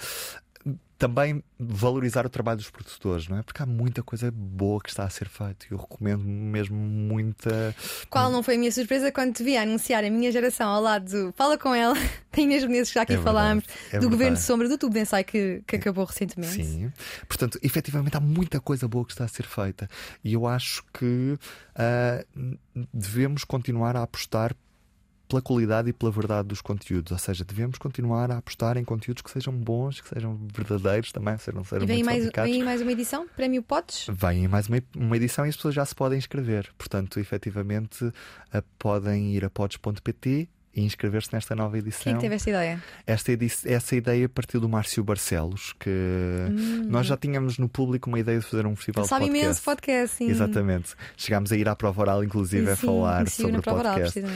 também valorizar o trabalho dos produtores, não é? Porque há muita coisa boa que está a ser feita e eu recomendo mesmo muita.
Qual não foi a minha surpresa quando te vi anunciar a minha geração ao lado do Fala com ela, tem mesmo nesses que já aqui é falámos, é do Governo de Sombra, do tubo de ensaio que, que acabou recentemente.
Sim, portanto, efetivamente há muita coisa boa que está a ser feita e eu acho que uh, devemos continuar a apostar pela qualidade e pela verdade dos conteúdos. Ou seja, devemos continuar a apostar em conteúdos que sejam bons, que sejam verdadeiros também, sejam, sejam e
vem
mais,
vem mais uma edição? Prémio Potes?
Vem mais uma, uma edição e as pessoas já se podem inscrever. Portanto, efetivamente, podem ir a pods.pt e inscrever-se nesta nova edição.
Quem teve esta ideia?
Esta essa ideia partiu do Márcio Barcelos, que hum. nós já tínhamos no público uma ideia de fazer um festival
Sabe
de podcast.
imenso podcast, sim.
Exatamente. Chegámos a ir à prova oral, inclusive, sim, a falar sobre o podcast. Oral,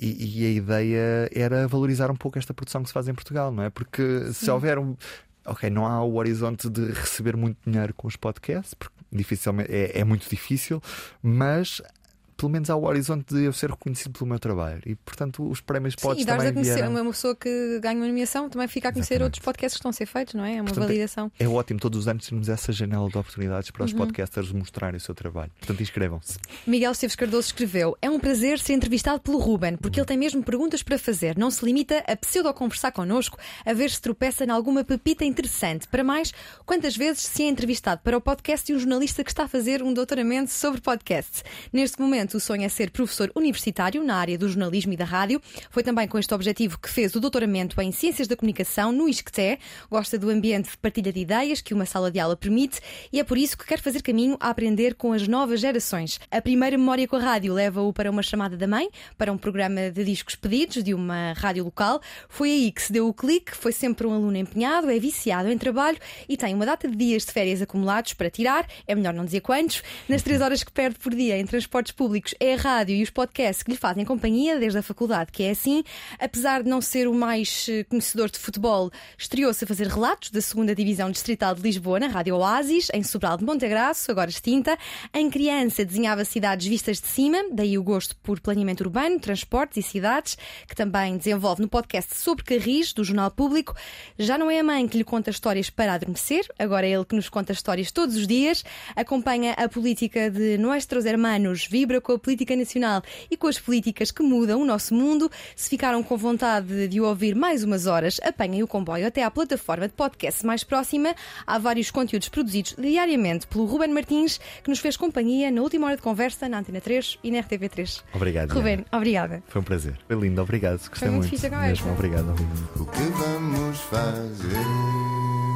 e, e, a ideia era valorizar um pouco esta produção que se faz em Portugal, não é? Porque se houver um. Ok, não há o horizonte de receber muito dinheiro com os podcasts, porque dificilmente é, é muito difícil, mas pelo menos há o horizonte de eu ser reconhecido pelo meu trabalho. E, portanto, os prémios Sim, podes
e
também
a conhecer
vieram...
uma pessoa que ganha uma nomeação também fica a conhecer Exatamente. outros podcasts que estão a ser feitos, não é? É uma portanto, validação.
É, é ótimo todos os anos termos essa janela de oportunidades para os uhum. podcasters mostrarem o seu trabalho. Portanto, inscrevam-se.
Miguel Esteves Cardoso escreveu: É um prazer ser entrevistado pelo Ruben, porque uhum. ele tem mesmo perguntas para fazer. Não se limita a pseudo-conversar connosco, a ver se tropeça em alguma pepita interessante. Para mais, quantas vezes se é entrevistado para o podcast de um jornalista que está a fazer um doutoramento sobre podcasts? Neste momento, o sonho é ser professor professor universitário na área do jornalismo e da rádio. Foi também com este objetivo que fez o doutoramento em Ciências da Comunicação no ISCTE. Gosta do ambiente de partilha de ideias que uma sala de aula permite e é por isso que quer fazer caminho a aprender com as novas gerações. A primeira memória com a rádio leva-o para uma chamada da mãe, para um programa de discos pedidos de uma rádio local. Foi aí que se deu o clique, foi sempre um aluno empenhado, é viciado em trabalho e tem uma data de dias de férias acumulados para tirar, é melhor não dizer quantos. Nas três horas que perde por dia em transportes públicos é a rádio e os podcasts que lhe fazem companhia desde a faculdade, que é assim. Apesar de não ser o mais eh, conhecedor de futebol, estreou-se a fazer relatos da segunda Divisão Distrital de Lisboa na Rádio Oasis, em Sobral de Montegraço, agora extinta. Em criança desenhava cidades vistas de cima, daí o gosto por planeamento urbano, transportes e cidades, que também desenvolve no podcast sobre Carris, do Jornal Público. Já não é a mãe que lhe conta histórias para adormecer, agora é ele que nos conta histórias todos os dias. Acompanha a política de Nuestros Hermanos, vibra com a política nacional e com as políticas que mudam o nosso mundo. Se ficaram com vontade de o ouvir mais umas horas, apanhem o comboio até à plataforma de podcast mais próxima. Há vários conteúdos produzidos diariamente pelo Ruben Martins, que nos fez companhia na última hora de conversa na Antena 3 e na RTV3.
Obrigado.
Ruben, obrigada.
Foi um prazer. Foi lindo, obrigado. Gostei Foi muito. muito. Mesmo, obrigado.
O que vamos fazer?